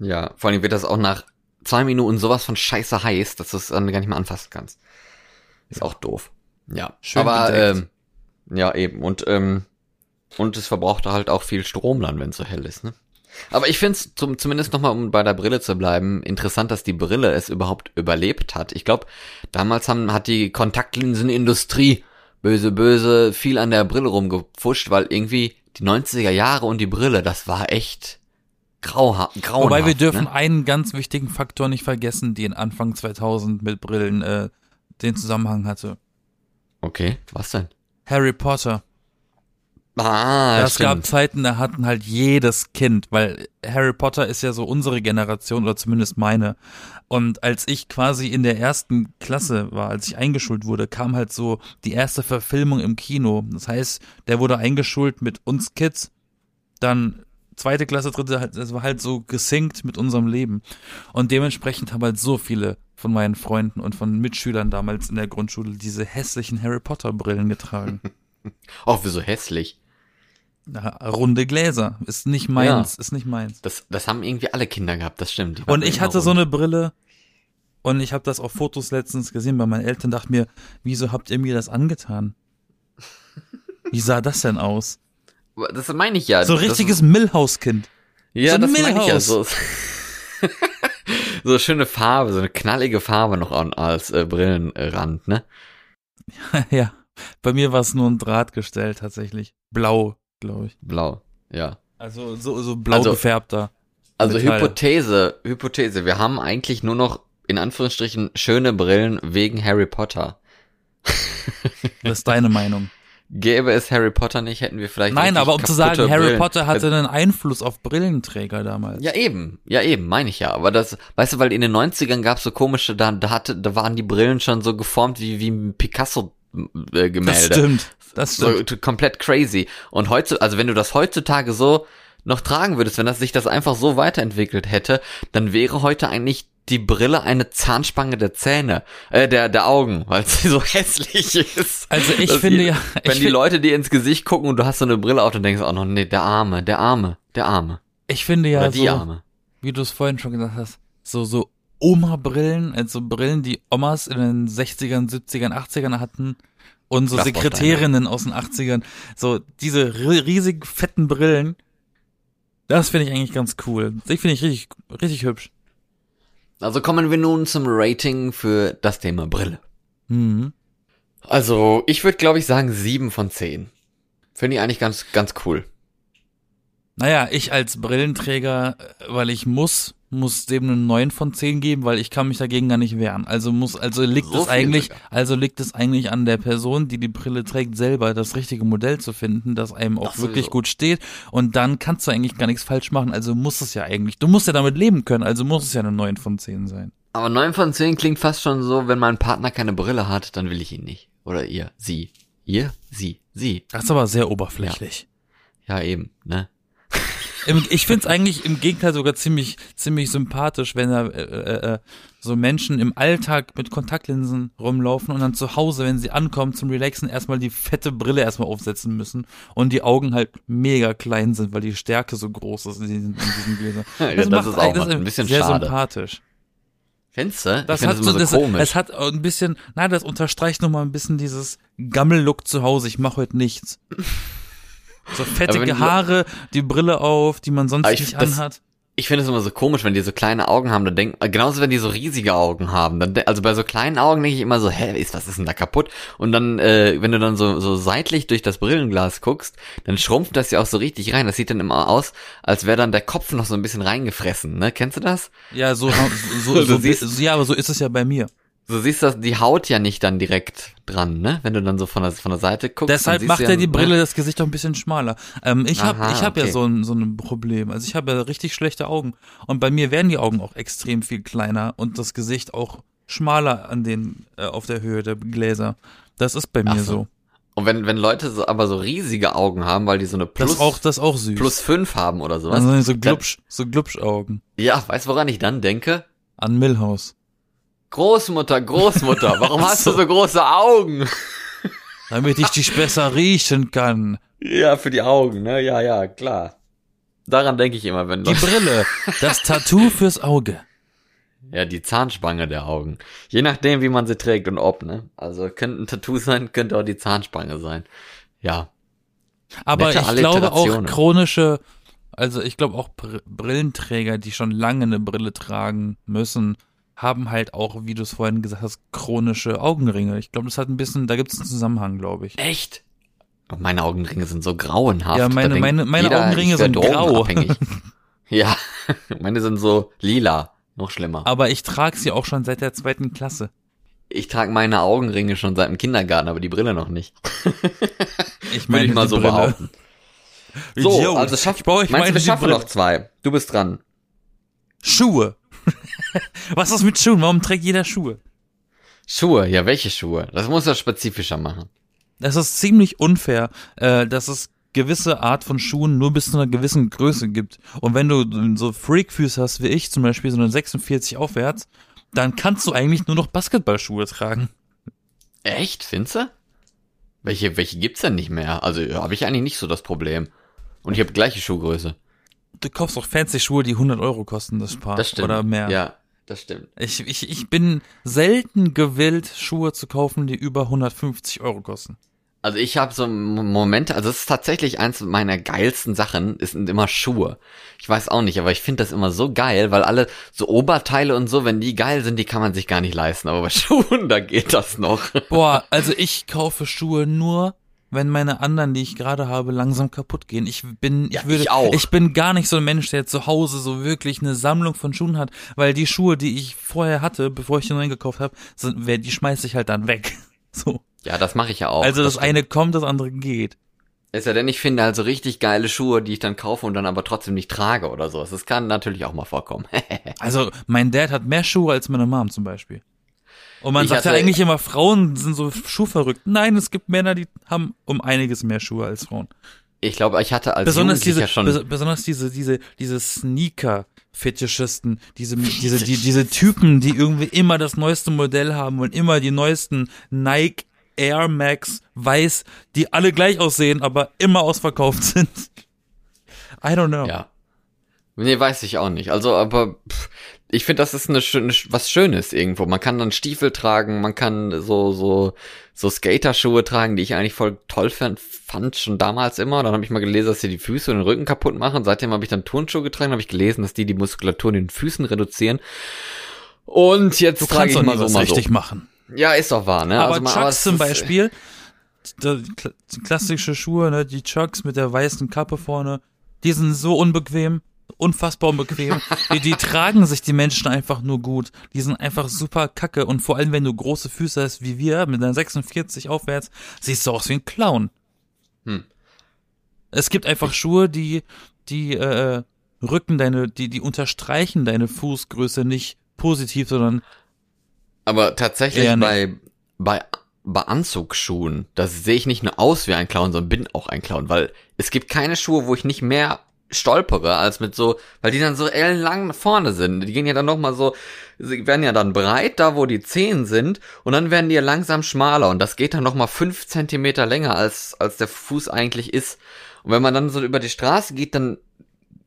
Ja, vor allem wird das auch nach zwei Minuten sowas von scheiße heiß, dass du es dann gar nicht mehr anfassen kannst. Ist auch doof. Ja, Schön aber ähm, ja eben und ähm, und es verbraucht halt auch viel Strom dann, wenn es so hell ist, ne? Aber ich finde es zum, zumindest nochmal, um bei der Brille zu bleiben, interessant, dass die Brille es überhaupt überlebt hat. Ich glaube, damals haben, hat die Kontaktlinsenindustrie böse, böse viel an der Brille rumgepfuscht, weil irgendwie die 90er Jahre und die Brille, das war echt grauha grauenhaft. Wobei wir dürfen Ne? einen ganz wichtigen Faktor nicht vergessen, den Anfang 2000 mit Brillen äh, den Zusammenhang hatte. Okay, was denn? Harry Potter. Ah, das gab stimmt. Zeiten, da hatten halt jedes Kind, weil Harry Potter ist ja so unsere Generation oder zumindest meine. Und als ich quasi in der ersten Klasse war, als ich eingeschult wurde, kam halt so die erste Verfilmung im Kino. Das heißt, der wurde eingeschult mit uns Kids, dann zweite Klasse, dritte, halt, das war halt so gesinkt mit unserem Leben. Und dementsprechend haben halt so viele von meinen Freunden und von Mitschülern damals in der Grundschule diese hässlichen Harry Potter Brillen getragen. Oh, wieso hässlich? Runde Gläser. Ist nicht meins, ist nicht meins. Das, das haben irgendwie alle Kinder gehabt, das stimmt. Und ich hatte so eine Brille und ich habe das auf Fotos letztens gesehen bei meinen Eltern, dachte mir, wieso habt ihr mir das angetan? Wie sah das denn aus? Das meine ich ja. So richtiges Millhouse-Kind. Ja, so das meine ich ja. Millhouse. So, so schöne Farbe, so eine knallige Farbe noch an, als äh, Brillenrand, ne? ja, bei mir war es nur ein Drahtgestell tatsächlich. Blau, glaube ich. Blau, ja. Also so, so blau Also- gefärbter. Also Metall. Hypothese, Hypothese. Wir haben eigentlich nur noch in Anführungsstrichen schöne Brillen wegen Harry Potter. Das ist deine Meinung. Gäbe es Harry Potter nicht, hätten wir vielleicht. Nein, aber um zu sagen, Harry Brillen. Potter hatte einen Einfluss auf Brillenträger damals. Ja, eben. Ja, eben, meine ich ja. Aber das, weißt du, weil in den 90ern gab's so komische, da, da hatte, da waren die Brillen schon so geformt wie, wie ein Picasso-Gemälde. das stimmt. Das so stimmt. t- komplett crazy. Und heute, also wenn du das heutzutage so noch tragen würdest, wenn das sich das einfach so weiterentwickelt hätte, dann wäre heute eigentlich die Brille eine Zahnspange der Zähne, äh, der, der Augen, weil sie so hässlich ist. Also ich finde ja, ich Wenn die Leute dir ins Gesicht gucken und du hast so eine Brille auf, dann denkst du auch noch, nee, der Arme, der Arme, der Arme. ich finde ja Oder die so, Arme. wie du es vorhin schon gesagt hast, so, so Oma-Brillen, also Brillen, die Omas in den 60ern, 70ern, 80ern hatten und so Das Sekretärinnen aus den 80ern, so diese ri- riesigen, fetten Brillen, das finde ich eigentlich ganz cool. Die finde ich richtig, richtig hübsch. Also kommen wir nun zum Rating für das Thema Brille. Mhm. Also, ich würde glaube ich sagen sieben von zehn. Finde ich eigentlich ganz, ganz cool. Naja, ich als Brillenträger, äh, weil ich muss, muss dem eine 9 von 10 geben, weil ich kann mich dagegen gar nicht wehren. Also muss, also liegt So es eigentlich, sogar. also liegt es eigentlich an der Person, die die Brille trägt, selber das richtige Modell zu finden, das einem auch Ach, wirklich sowieso. gut steht. Und dann kannst du eigentlich gar nichts falsch machen. Also muss es ja eigentlich, du musst ja damit leben können, also muss es ja eine 9 von 10 sein. Aber neun von zehn klingt fast schon so, wenn mein Partner keine Brille hat, dann will ich ihn nicht. Oder ihr, sie. Ihr, sie, sie. Das ist aber sehr oberflächlich. Ja, eben, ne? Im, ich find's eigentlich im Gegenteil sogar ziemlich, ziemlich sympathisch, wenn da äh, äh, äh, so Menschen im Alltag mit Kontaktlinsen rumlaufen und dann zu Hause, wenn sie ankommen zum Relaxen, erstmal die fette Brille erstmal aufsetzen müssen und die Augen halt mega klein sind, weil die Stärke so groß ist in diesen, in diesen Gläsern. Ja, das macht ist auch mal ein bisschen sehr schade. sympathisch. Findest du? Das hat das so, das, so komisch. es hat ein bisschen, na, das unterstreicht nochmal ein bisschen dieses Gammel-Look zu Hause. Ich mache heute nichts. So fettige Haare, die Brille auf, die man sonst ich- nicht das- anhat. ich finde es immer so komisch, wenn die so kleine Augen haben, dann denk, äh, genauso wenn die so riesige Augen haben, dann, also bei so kleinen Augen denke ich immer so, hä, ist, was ist denn da kaputt? Und dann, äh, wenn du dann so, so seitlich durch das Brillenglas guckst, dann schrumpft das ja auch so richtig rein. Das sieht dann immer aus, als wäre dann der Kopf noch so ein bisschen reingefressen, ne? Kennst du das? Ja, so, so, so, siehst- so ja, aber so ist es ja bei mir. Du siehst das, die Haut ja nicht dann direkt dran, ne? Wenn du dann so von der, von der Seite guckst. Deshalb dann macht du ja die ne? Brille das Gesicht doch ein bisschen schmaler. Ähm, ich habe ich hab ja okay. so ein, so ein Problem. Also ich habe ja richtig schlechte Augen. Und bei mir werden die Augen auch extrem viel kleiner und das Gesicht auch schmaler an den, äh, auf der Höhe der Gläser. Das ist bei mir so. so. Und wenn, wenn Leute so, aber so riesige Augen haben, weil die so eine Das Plus, ist auch, das auch süß. plus fünf haben oder sowas. also so Glubsch, so Glubschaugen. ja, weißt du, woran ich dann denke? An Millhouse. Großmutter, Großmutter, warum hast du so große Augen? Damit ich dich besser riechen kann. Ja, für die Augen, ne? Ja, ja, klar. Daran denke ich immer, wenn Die Brille, das Tattoo fürs Auge. Ja, die Zahnspange der Augen. Je nachdem, wie man sie trägt und ob, ne? Also könnte ein Tattoo sein, könnte auch die Zahnspange sein. Ja. Aber Nette ich glaube auch chronische, also ich glaube auch Br Brillenträger, die schon lange eine Brille tragen müssen, haben halt auch, wie du es vorhin gesagt hast, chronische Augenringe. Ich glaube, das hat ein bisschen, da gibt es einen Zusammenhang, glaube ich. Echt? Meine Augenringe sind so grauenhaft. Ja, meine- meine- meine jeder, Augenringe sind grau. ja, meine sind so lila. Noch schlimmer. Aber ich trage sie auch schon seit der zweiten Klasse. Ich trage meine Augenringe schon seit dem Kindergarten, aber die Brille noch nicht. Ich Würde ich mal so Brille. behaupten. So, also schaff, ich brauche, ich meinst du, meine wir die schaffen noch zwei? Du bist dran. Schuhe. Was ist mit Schuhen? Warum trägt jeder Schuhe? Schuhe, ja, welche Schuhe? Das muss er spezifischer machen. Das ist ziemlich unfair, äh, dass es gewisse Art von Schuhen nur bis zu einer gewissen Größe gibt. Und wenn du so Freakfüße hast wie ich, zum Beispiel so eine 46 aufwärts, dann kannst du eigentlich nur noch Basketballschuhe tragen. Echt, findest du? Welche, welche gibt's denn nicht mehr? Also, ja, habe ich eigentlich nicht so das Problem. Und ich habe gleiche Schuhgröße. Du kaufst auch fancy Schuhe, die 100 Euro kosten, das Paar. Das stimmt. Oder mehr. Ja, das stimmt. Ich, ich, ich bin selten gewillt, Schuhe zu kaufen, die über 150 Euro kosten. Also ich habe so Momente, also es ist tatsächlich eins meiner geilsten Sachen, es sind immer Schuhe. Ich weiß auch nicht, aber ich finde das immer so geil, weil alle so Oberteile und so, wenn die geil sind, die kann man sich gar nicht leisten. Aber bei Schuhen, da geht das noch. Boah, also ich kaufe Schuhe nur, wenn meine anderen, die ich gerade habe, langsam kaputt gehen. Ich bin, Ja, ich würde, ich auch. ich bin gar nicht so ein Mensch, der zu Hause so wirklich eine Sammlung von Schuhen hat, weil die Schuhe, die ich vorher hatte, bevor ich die neuen gekauft habe, sind, die schmeiße ich halt dann weg. So. Ja, das mache ich ja auch. also das, stimmt. eine kommt, das andere geht. Ist ja denn, ich finde also richtig geile Schuhe, die ich dann kaufe und dann aber trotzdem nicht trage oder so. Das kann natürlich auch mal vorkommen. Also mein Dad hat mehr Schuhe als meine Mom zum Beispiel. Und man Ich sagt ja eigentlich immer, Frauen sind so schuhverrückt. Nein, es gibt Männer, die haben um einiges mehr Schuhe als Frauen. Ich glaube, ich hatte als besonders diese, Jugendlicher schon... bes besonders diese, diese, diese Sneaker-Fetischisten, diese, diese, die, diese Typen, die irgendwie immer das neueste Modell haben und immer die neuesten Nike Air Max weiß, die alle gleich aussehen, aber immer ausverkauft sind. I don't know. Ja. Nee, weiß ich auch nicht. Also, aber pff, ich finde, das ist eine schöne, was Schönes irgendwo. Man kann dann Stiefel tragen, man kann so so so Skaterschuhe tragen, die ich eigentlich voll toll fand, fand schon damals immer. Dann habe ich mal gelesen, dass sie die Füße und den Rücken kaputt machen. Seitdem habe ich dann Turnschuhe getragen, habe ich gelesen, dass die die Muskulatur in den Füßen reduzieren. Und jetzt Du trage kannst ich mal so mal richtig so. machen. Ja, ist doch wahr, ne? aber mal- Chucks zum ist- Beispiel, klassische Schuhe, ne, die Chucks mit der weißen Kappe vorne, die sind so unbequem, unfassbar unbequem. die, die tragen sich die Menschen einfach nur gut. Die sind einfach super kacke und vor allem, wenn du große Füße hast wie wir, mit einer 46 aufwärts, siehst du aus wie ein Clown. Hm. Es gibt einfach Schuhe, die, die, äh, rücken deine, die, die unterstreichen deine Fußgröße nicht positiv, sondern Aber tatsächlich bei, bei, bei Anzugsschuhen, das sehe ich nicht nur aus wie ein Clown, sondern bin auch ein Clown, weil es gibt keine Schuhe, wo ich nicht mehr stolpere als mit so, weil die dann so ellenlang vorne sind. Die gehen ja dann nochmal so, sie werden ja dann breit, da wo die Zehen sind, und dann werden die ja langsam schmaler und das geht dann nochmal fünf Zentimeter länger als, als der Fuß eigentlich ist. Und wenn man dann so über die Straße geht, dann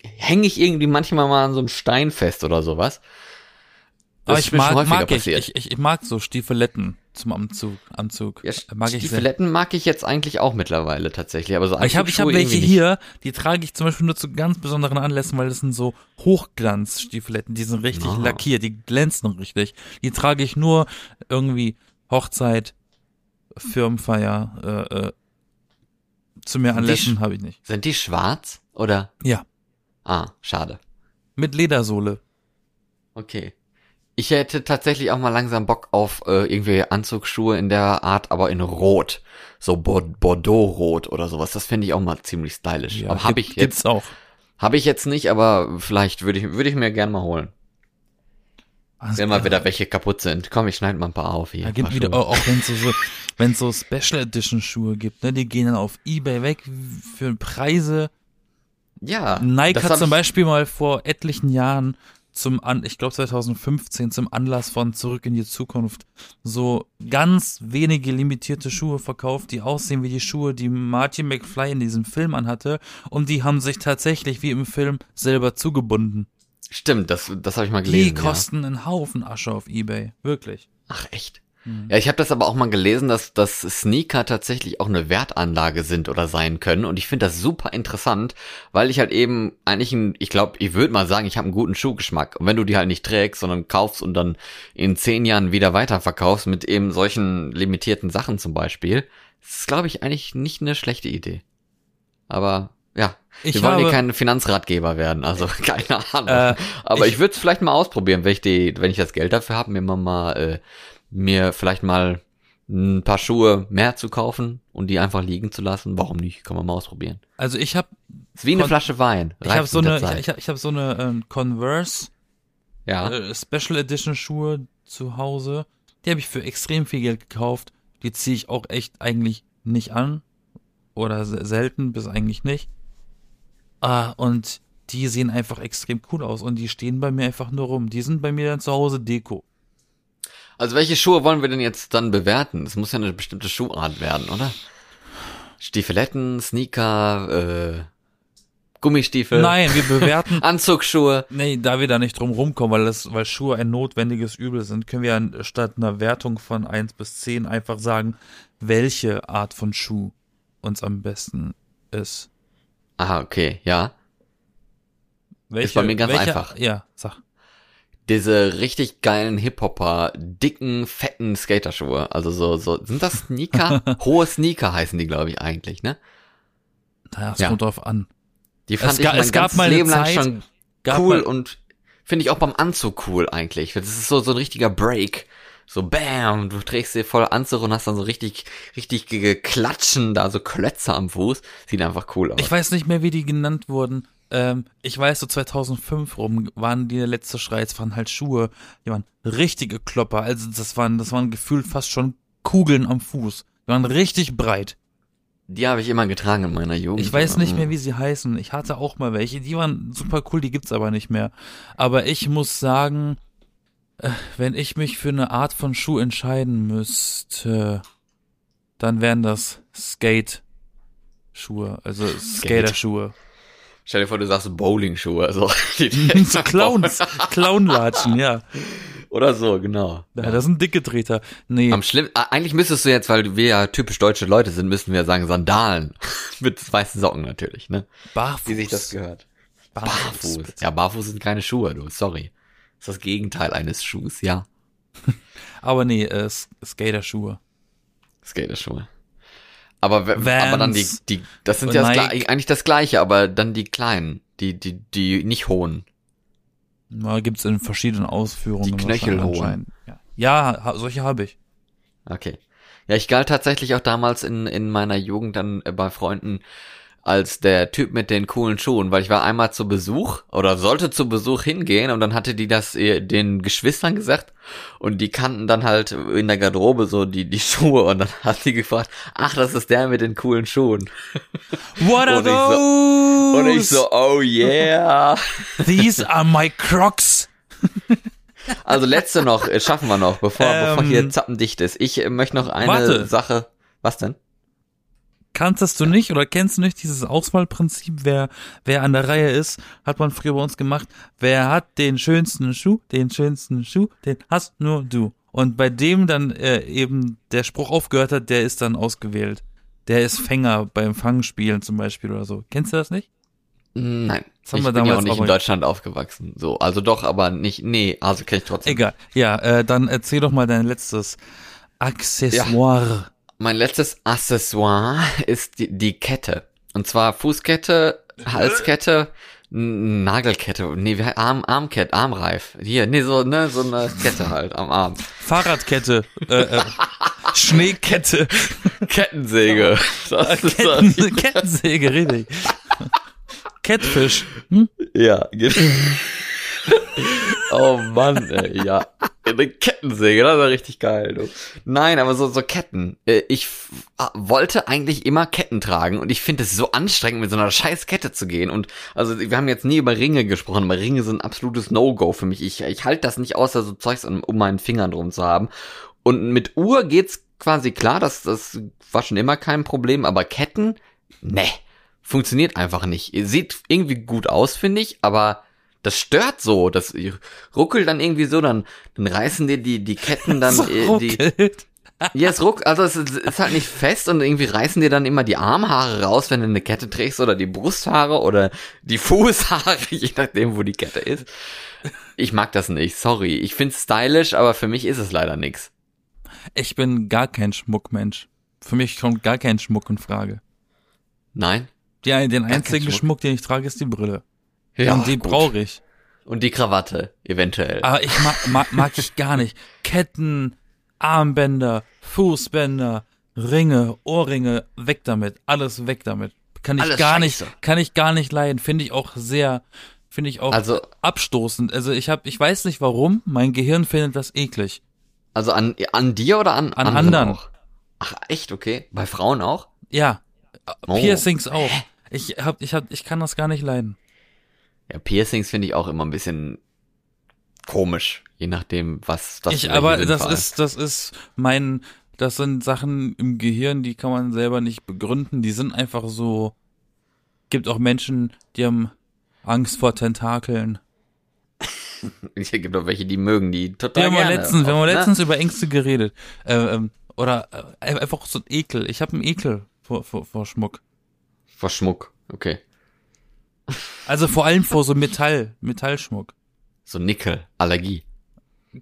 hänge ich irgendwie manchmal mal an so einem Stein fest oder sowas. Das Aber ist ich mag, mag ich, ich, ich mag so Stiefeletten zum Anzug. Anzug. Ja, mag ich sehr. Stiefeletten mag ich jetzt eigentlich auch mittlerweile tatsächlich, aber so Ich habe ich hab welche hier, die trage ich zum Beispiel nur zu ganz besonderen Anlässen, weil das sind so Hochglanzstiefeletten, die sind richtig Ah. lackiert, die glänzen richtig. Die trage ich nur irgendwie Hochzeit, Firmenfeier, äh, äh, zu mehr Anlässen habe ich. Nicht. Sind die schwarz oder? Ja, Ah, schade. mit Ledersohle. Okay. Ich hätte tatsächlich auch mal langsam Bock auf äh, irgendwie Anzugsschuhe in der Art, aber in Rot. So Bor Bordeaux-Rot oder sowas. Das finde ich auch mal ziemlich stylisch. Ja, aber habe gibt- ich jetzt, Gibt's auch. habe ich jetzt nicht, aber vielleicht würde ich, würde ich mir gern mal holen. Also, Wenn mal wieder welche kaputt sind. Komm, ich schneide mal ein paar auf hier. Da gibt wieder, Schuhe. auch, wenn es so, so, wenn so Special Edition Schuhe gibt, ne, die gehen dann auf Ebay weg für Preise. Ja. Nike hat zum Beispiel mal vor etlichen Jahren zum an, ich glaube 2015 zum Anlass von Zurück in die Zukunft so ganz wenige limitierte Schuhe verkauft, die aussehen wie die Schuhe, die Martin McFly in diesem Film anhatte und die haben sich tatsächlich wie im Film selber zugebunden. Stimmt, das, das habe ich mal gelesen. Die kosten ja. einen Haufen Asche auf Ebay, wirklich. Ach echt? Mhm. Ja, ich habe das aber auch mal gelesen, dass, dass Sneaker tatsächlich auch eine Wertanlage sind oder sein können. Und ich finde das super interessant, weil ich halt eben eigentlich, ein, ich glaube, ich würde mal sagen, ich habe einen guten Schuhgeschmack. Und wenn du die halt nicht trägst, sondern kaufst und dann in zehn Jahren wieder weiterverkaufst mit eben solchen limitierten Sachen zum Beispiel, ist, glaube ich, eigentlich nicht eine schlechte Idee. Aber ja, ich wir wollen hier kein Finanzratgeber werden, also keine Ahnung. Äh, Aber ich, ich würde es vielleicht mal ausprobieren, wenn ich die, wenn ich das Geld dafür habe, mir mal äh, mir vielleicht mal ein paar Schuhe mehr zu kaufen und die einfach liegen zu lassen. Warum nicht? Kann man mal ausprobieren. Also ich habe ist wie eine Flasche Wein. Ich habe so eine ich, ich, ich habe so eine ähm, Converse ja. Äh, Special Edition Schuhe zu Hause. Die habe ich für extrem viel Geld gekauft. Die ziehe ich auch echt eigentlich nicht an oder selten bis eigentlich nicht. Ah, und die sehen einfach extrem cool aus und die stehen bei mir einfach nur rum. Die sind bei mir dann zu Hause Deko. Also welche Schuhe wollen wir denn jetzt dann bewerten? Es muss ja eine bestimmte Schuhart werden, oder? Stiefeletten, Sneaker, äh, Gummistiefel. Nein, wir bewerten Anzugsschuhe. Nee, da wir da nicht drum rumkommen, weil das, weil Schuhe ein notwendiges Übel sind, können wir statt einer Wertung von eins bis zehn einfach sagen, welche Art von Schuh uns am besten ist. Ah, okay, ja. Welche, ist bei mir ganz welche, einfach. Ja, sag diese richtig geilen Hip-Hopper, dicken, fetten Skaterschuhe. Also so, so, sind das Sneaker? Hohe Sneaker heißen die, glaube ich, eigentlich, ne? Naja, es ja. kommt drauf an. Die fand es ich mein es gab mal Leben lang schon cool und finde ich auch beim Anzug cool eigentlich. Das ist so, so ein richtiger Break. So bam, du trägst dir voll Anzug und hast dann so richtig, richtig geklatschen, da so Klötze am Fuß. Sieht einfach cool aus. Ich weiß nicht mehr, wie die genannt wurden. Ähm, ich weiß, so 2005 rum waren die der letzte Schrei, es waren halt Schuhe, die waren richtige Klopper, also das waren, das waren gefühlt fast schon Kugeln am Fuß. Die waren richtig breit. Die habe ich immer getragen in meiner Jugend. Ich weiß nicht mehr, wie sie heißen. Ich hatte auch mal welche, die waren super cool, die gibt's aber nicht mehr. Aber ich muss sagen, äh, wenn ich mich für eine Art von Schuh entscheiden müsste, dann wären das Skate-Schuhe, also Skater-Schuhe. Stell dir vor, du sagst Bowling-Schuhe. Also, so Clowns, Clownlatschen, ja. Oder so, genau. Ja, das sind dicke Treter. Nee. Am schlimm, eigentlich müsstest du jetzt, weil wir ja typisch deutsche Leute sind, müssten wir sagen Sandalen. Mit weißen Socken natürlich, ne? Barfuß. Wie sich das gehört. Barfuß. Barfuß. Ja, barfuß sind keine Schuhe, du, sorry. Das ist das Gegenteil eines Schuhs, ja. Aber nee, äh, Skaterschuhe. Skaterschuhe. Aber, aber dann die, die, das sind ja das, eigentlich das gleiche, aber dann die kleinen, die, die, die nicht hohen. Na, gibt's in verschiedenen Ausführungen. Die Knöchelhohen. Ja, ja solche habe ich. Okay. Ja, ich galt tatsächlich auch damals in, in meiner Jugend dann äh, bei Freunden als der Typ mit den coolen Schuhen, weil ich war einmal zu Besuch oder sollte zu Besuch hingehen und dann hatte die das den Geschwistern gesagt und die kannten dann halt in der Garderobe so die die Schuhe und dann hat sie gefragt, ach, das ist der mit den coolen Schuhen. What are und those? So, und ich so, oh yeah. These are my Crocs. Also letzte noch, äh, schaffen wir noch, bevor, ähm, bevor hier zappendicht ist. Ich äh, möchte noch eine warte. Sache. Was denn? Kanntest du nicht oder kennst du nicht dieses Auswahlprinzip, wer, wer an der Reihe ist, hat man früher bei uns gemacht, wer hat den schönsten Schuh, den schönsten Schuh, den hast nur du. Und bei dem dann äh, eben der Spruch aufgehört hat, der ist dann ausgewählt. Der ist Fänger beim Fangspielen zum Beispiel oder so. Kennst du das nicht? Nein. Das haben ich wir bin ja auch nicht in Deutschland aufgewachsen. So, also doch, aber nicht, nee, also kenn ich trotzdem. Egal. Ja, äh, dann erzähl doch mal dein letztes Accessoire. Ja. Mein letztes Accessoire ist die, die Kette. Und zwar Fußkette, Halskette, Nagelkette, nee, Arm, Armkette, Armreif. Hier, nee, so, ne, so eine Kette halt am Arm. Fahrradkette, äh, äh, Schneekette. Kettensäge. Das ist Ketten, Kettensäge, richtig. Catfish. Hm? Ja, genau. oh Mann, ey, ja. Eine Kettensäge, das war richtig geil. Du. Nein, aber so, so Ketten. Äh, Ich ah, wollte eigentlich immer Ketten tragen und ich finde es so anstrengend, mit so einer scheiß Kette zu gehen. Und also wir haben jetzt nie über Ringe gesprochen, aber Ringe sind ein absolutes No-Go für mich. Ich, ich halte das nicht aus, so Zeugs um, um meinen Fingern drum zu haben. Und mit Uhr geht's quasi klar, das, das war schon immer kein Problem, aber Ketten, ne, funktioniert einfach nicht. Sieht irgendwie gut aus, finde ich, aber das stört so. Das ruckelt dann irgendwie so, dann, dann reißen dir die, die Ketten dann, So äh, die, ja, es ruckt, also es ist, halt nicht fest und irgendwie reißen dir dann immer die Armhaare raus, wenn du eine Kette trägst oder die Brusthaare oder die Fußhaare, je nachdem, wo die Kette ist. Ich mag das nicht, sorry. Ich find's stylisch, aber für mich ist es leider nix. Ich bin gar kein Schmuckmensch. Für mich kommt gar kein Schmuck in Frage. Nein? Die, den einzigen Schmuck. Schmuck. den ich trage, ist die Brille. Ja, und die brauche ich. Und die Krawatte, eventuell. Aber ich mag, mag, mag ich gar nicht. Ketten, Armbänder, Fußbänder, Ringe, Ohrringe, weg damit. Alles weg damit. Kann ich Alles gar scheiße. nicht, kann ich gar nicht leiden. Finde ich auch sehr, finde ich auch Also- abstoßend. Also ich habe, ich weiß nicht warum, mein Gehirn findet das eklig. Also an, an dir oder an, An anderen anderen. Auch? Ach, echt, okay. Bei Frauen auch? Ja, Oh. Piercings auch. Ich hab, ich hab, ich kann das gar nicht leiden. Ja, Piercings finde ich auch immer ein bisschen komisch, je nachdem, was das ich, welche aber das allem. ist, das ist mein, das sind Sachen im Gehirn, die kann man selber nicht begründen. Die sind einfach so. Gibt auch Menschen, die haben Angst vor Tentakeln. Es gibt auch welche, die mögen die total Wir haben, gerne. letztens, wir haben Auch, ne? letztens über Ängste geredet. Äh, ähm, oder äh, einfach so ein Ekel. Ich habe einen Ekel vor, vor, vor Schmuck. Vor Schmuck, okay. Also vor allem vor so Metall, Metallschmuck. So Nickel, Allergie.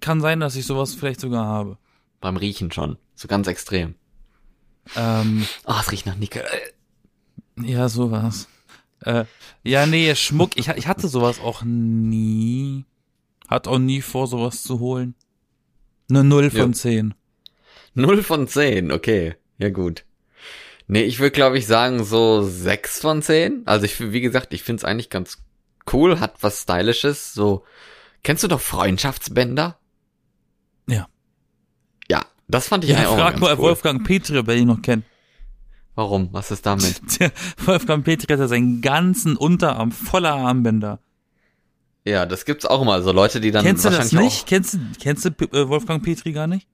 Kann sein, dass ich sowas vielleicht sogar habe. Beim Riechen schon. So ganz extrem. Ähm, Ah, es riecht nach Nickel. Ja, sowas. Äh, ja, nee, Schmuck. Ich, ich hatte sowas auch nie. Hat auch nie vor, sowas zu holen. Eine Null von Ja. zehn. Null von zehn, okay. Ja, gut. Nee, ich würde, glaube ich, sagen so sechs von zehn. Also ich, wie gesagt, ich finde es eigentlich ganz cool, hat was Stylisches. So, kennst du doch Freundschaftsbänder? Ja. Ja, das fand ich Ja, eigentlich auch frag mal cool. Wolfgang Petri, ob er ihn noch kennt. Warum? Was ist damit? Der Wolfgang Petri hat ja seinen ganzen Unterarm voller Armbänder. Ja, das gibt's auch immer. So Leute, die dann Kennst du das nicht? Kennst du, kennst du äh, Wolfgang Petri gar nicht?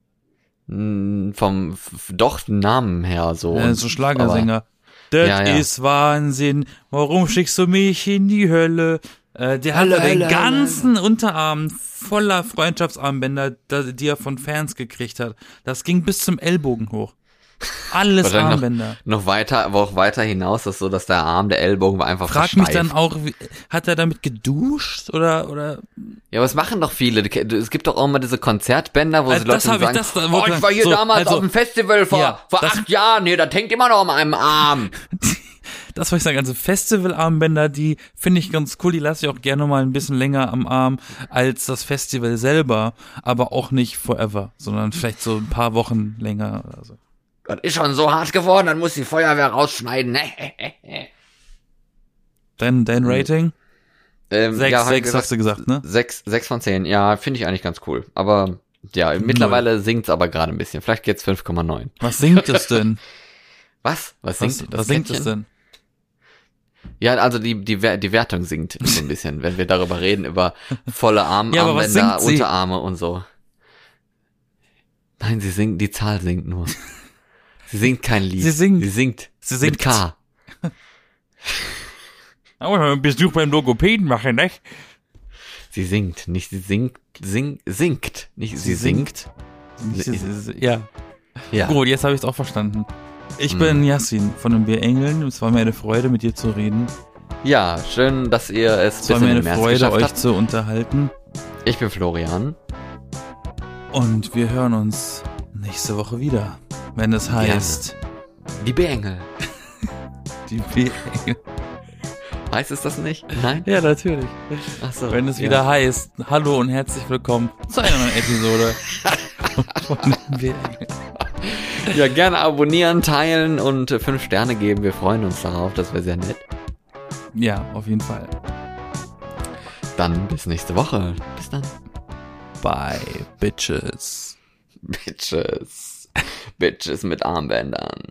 Mh, vom doch Namen her so. Und- so Schlagersänger. Das Ja, ja. ist Wahnsinn. Warum schickst du mich in die Hölle? Äh, der Hölle, hat den Hölle, ganzen Unterarm voller Freundschaftsarmbänder, die er von Fans gekriegt hat. Das ging bis zum Ellbogen hoch. Alles Wahrscheinlich noch- Armbänder. Noch weiter, aber auch weiter hinaus ist so, dass der Arm, der Ellbogen war einfach Frag mich dann auch, wie, hat er damit geduscht oder oder Ja, was machen doch viele? Es gibt doch auch immer diese Konzertbänder, wo Also die Leute das hab ich- sagen, das- oh, ich war hier so, damals also- auf dem Festival vor, Ja, vor acht Jahren, nee, das hängt immer noch an meinem Arm. das wollte ich sagen, also Festivalarmbänder, die finde ich ganz cool, die lasse ich auch gerne mal ein bisschen länger am Arm als das Festival selber, aber auch nicht forever, sondern vielleicht so ein paar Wochen länger oder so. Das ist schon so hart geworden, dann muss die Feuerwehr rausschneiden. ne? Dein, dein Rating? ähm, Sechs, ja, sechs hast du gesagt, ne? Sechs, sechs von zehn. Ja, finde ich eigentlich ganz cool. Aber ja, mittlerweile sinkt's aber gerade ein bisschen. Vielleicht geht's 5,9. Was singt es denn? Was? Was Was, singt was singt es denn? Ja, also die, die, die Wertung sinkt so ein bisschen, wenn wir darüber reden, über volle Arm, Ja, Armbänder, singt? Unterarme und so. Nein, sie singt, die Zahl singt nur. Sie singt kein Lied. Sie singt. Sie singt. Sie singt. Mit K. Aber einen Besuch beim Logopäden machen, ne? Sie singt, nicht sie singt, sing, singt. Nicht sie, Sie singt. Ja. Ja. Gut, jetzt habe ich es auch verstanden. Ich Mhm. bin Yassin von den Engeln. Es war mir eine Freude, mit dir zu reden. Ja, schön, dass ihr es Es war mir in eine Freude, euch habt. zu unterhalten. Ich bin Florian. Und wir hören uns nächste Woche wieder, wenn es heißt, Die B-Engel. die B-Engel. Heißt es das nicht? Nein? Ja, natürlich. Ach so. Wenn es ja. wieder heißt, hallo und herzlich willkommen zu einer neuen Episode von den. Ja, gerne abonnieren, teilen und äh, fünf Sterne geben. Wir freuen uns darauf. Das wäre sehr nett. Ja, auf jeden Fall. Dann bis nächste Woche. Bis dann. Bye, Bitches. Bitches. Bitches mit Armbändern.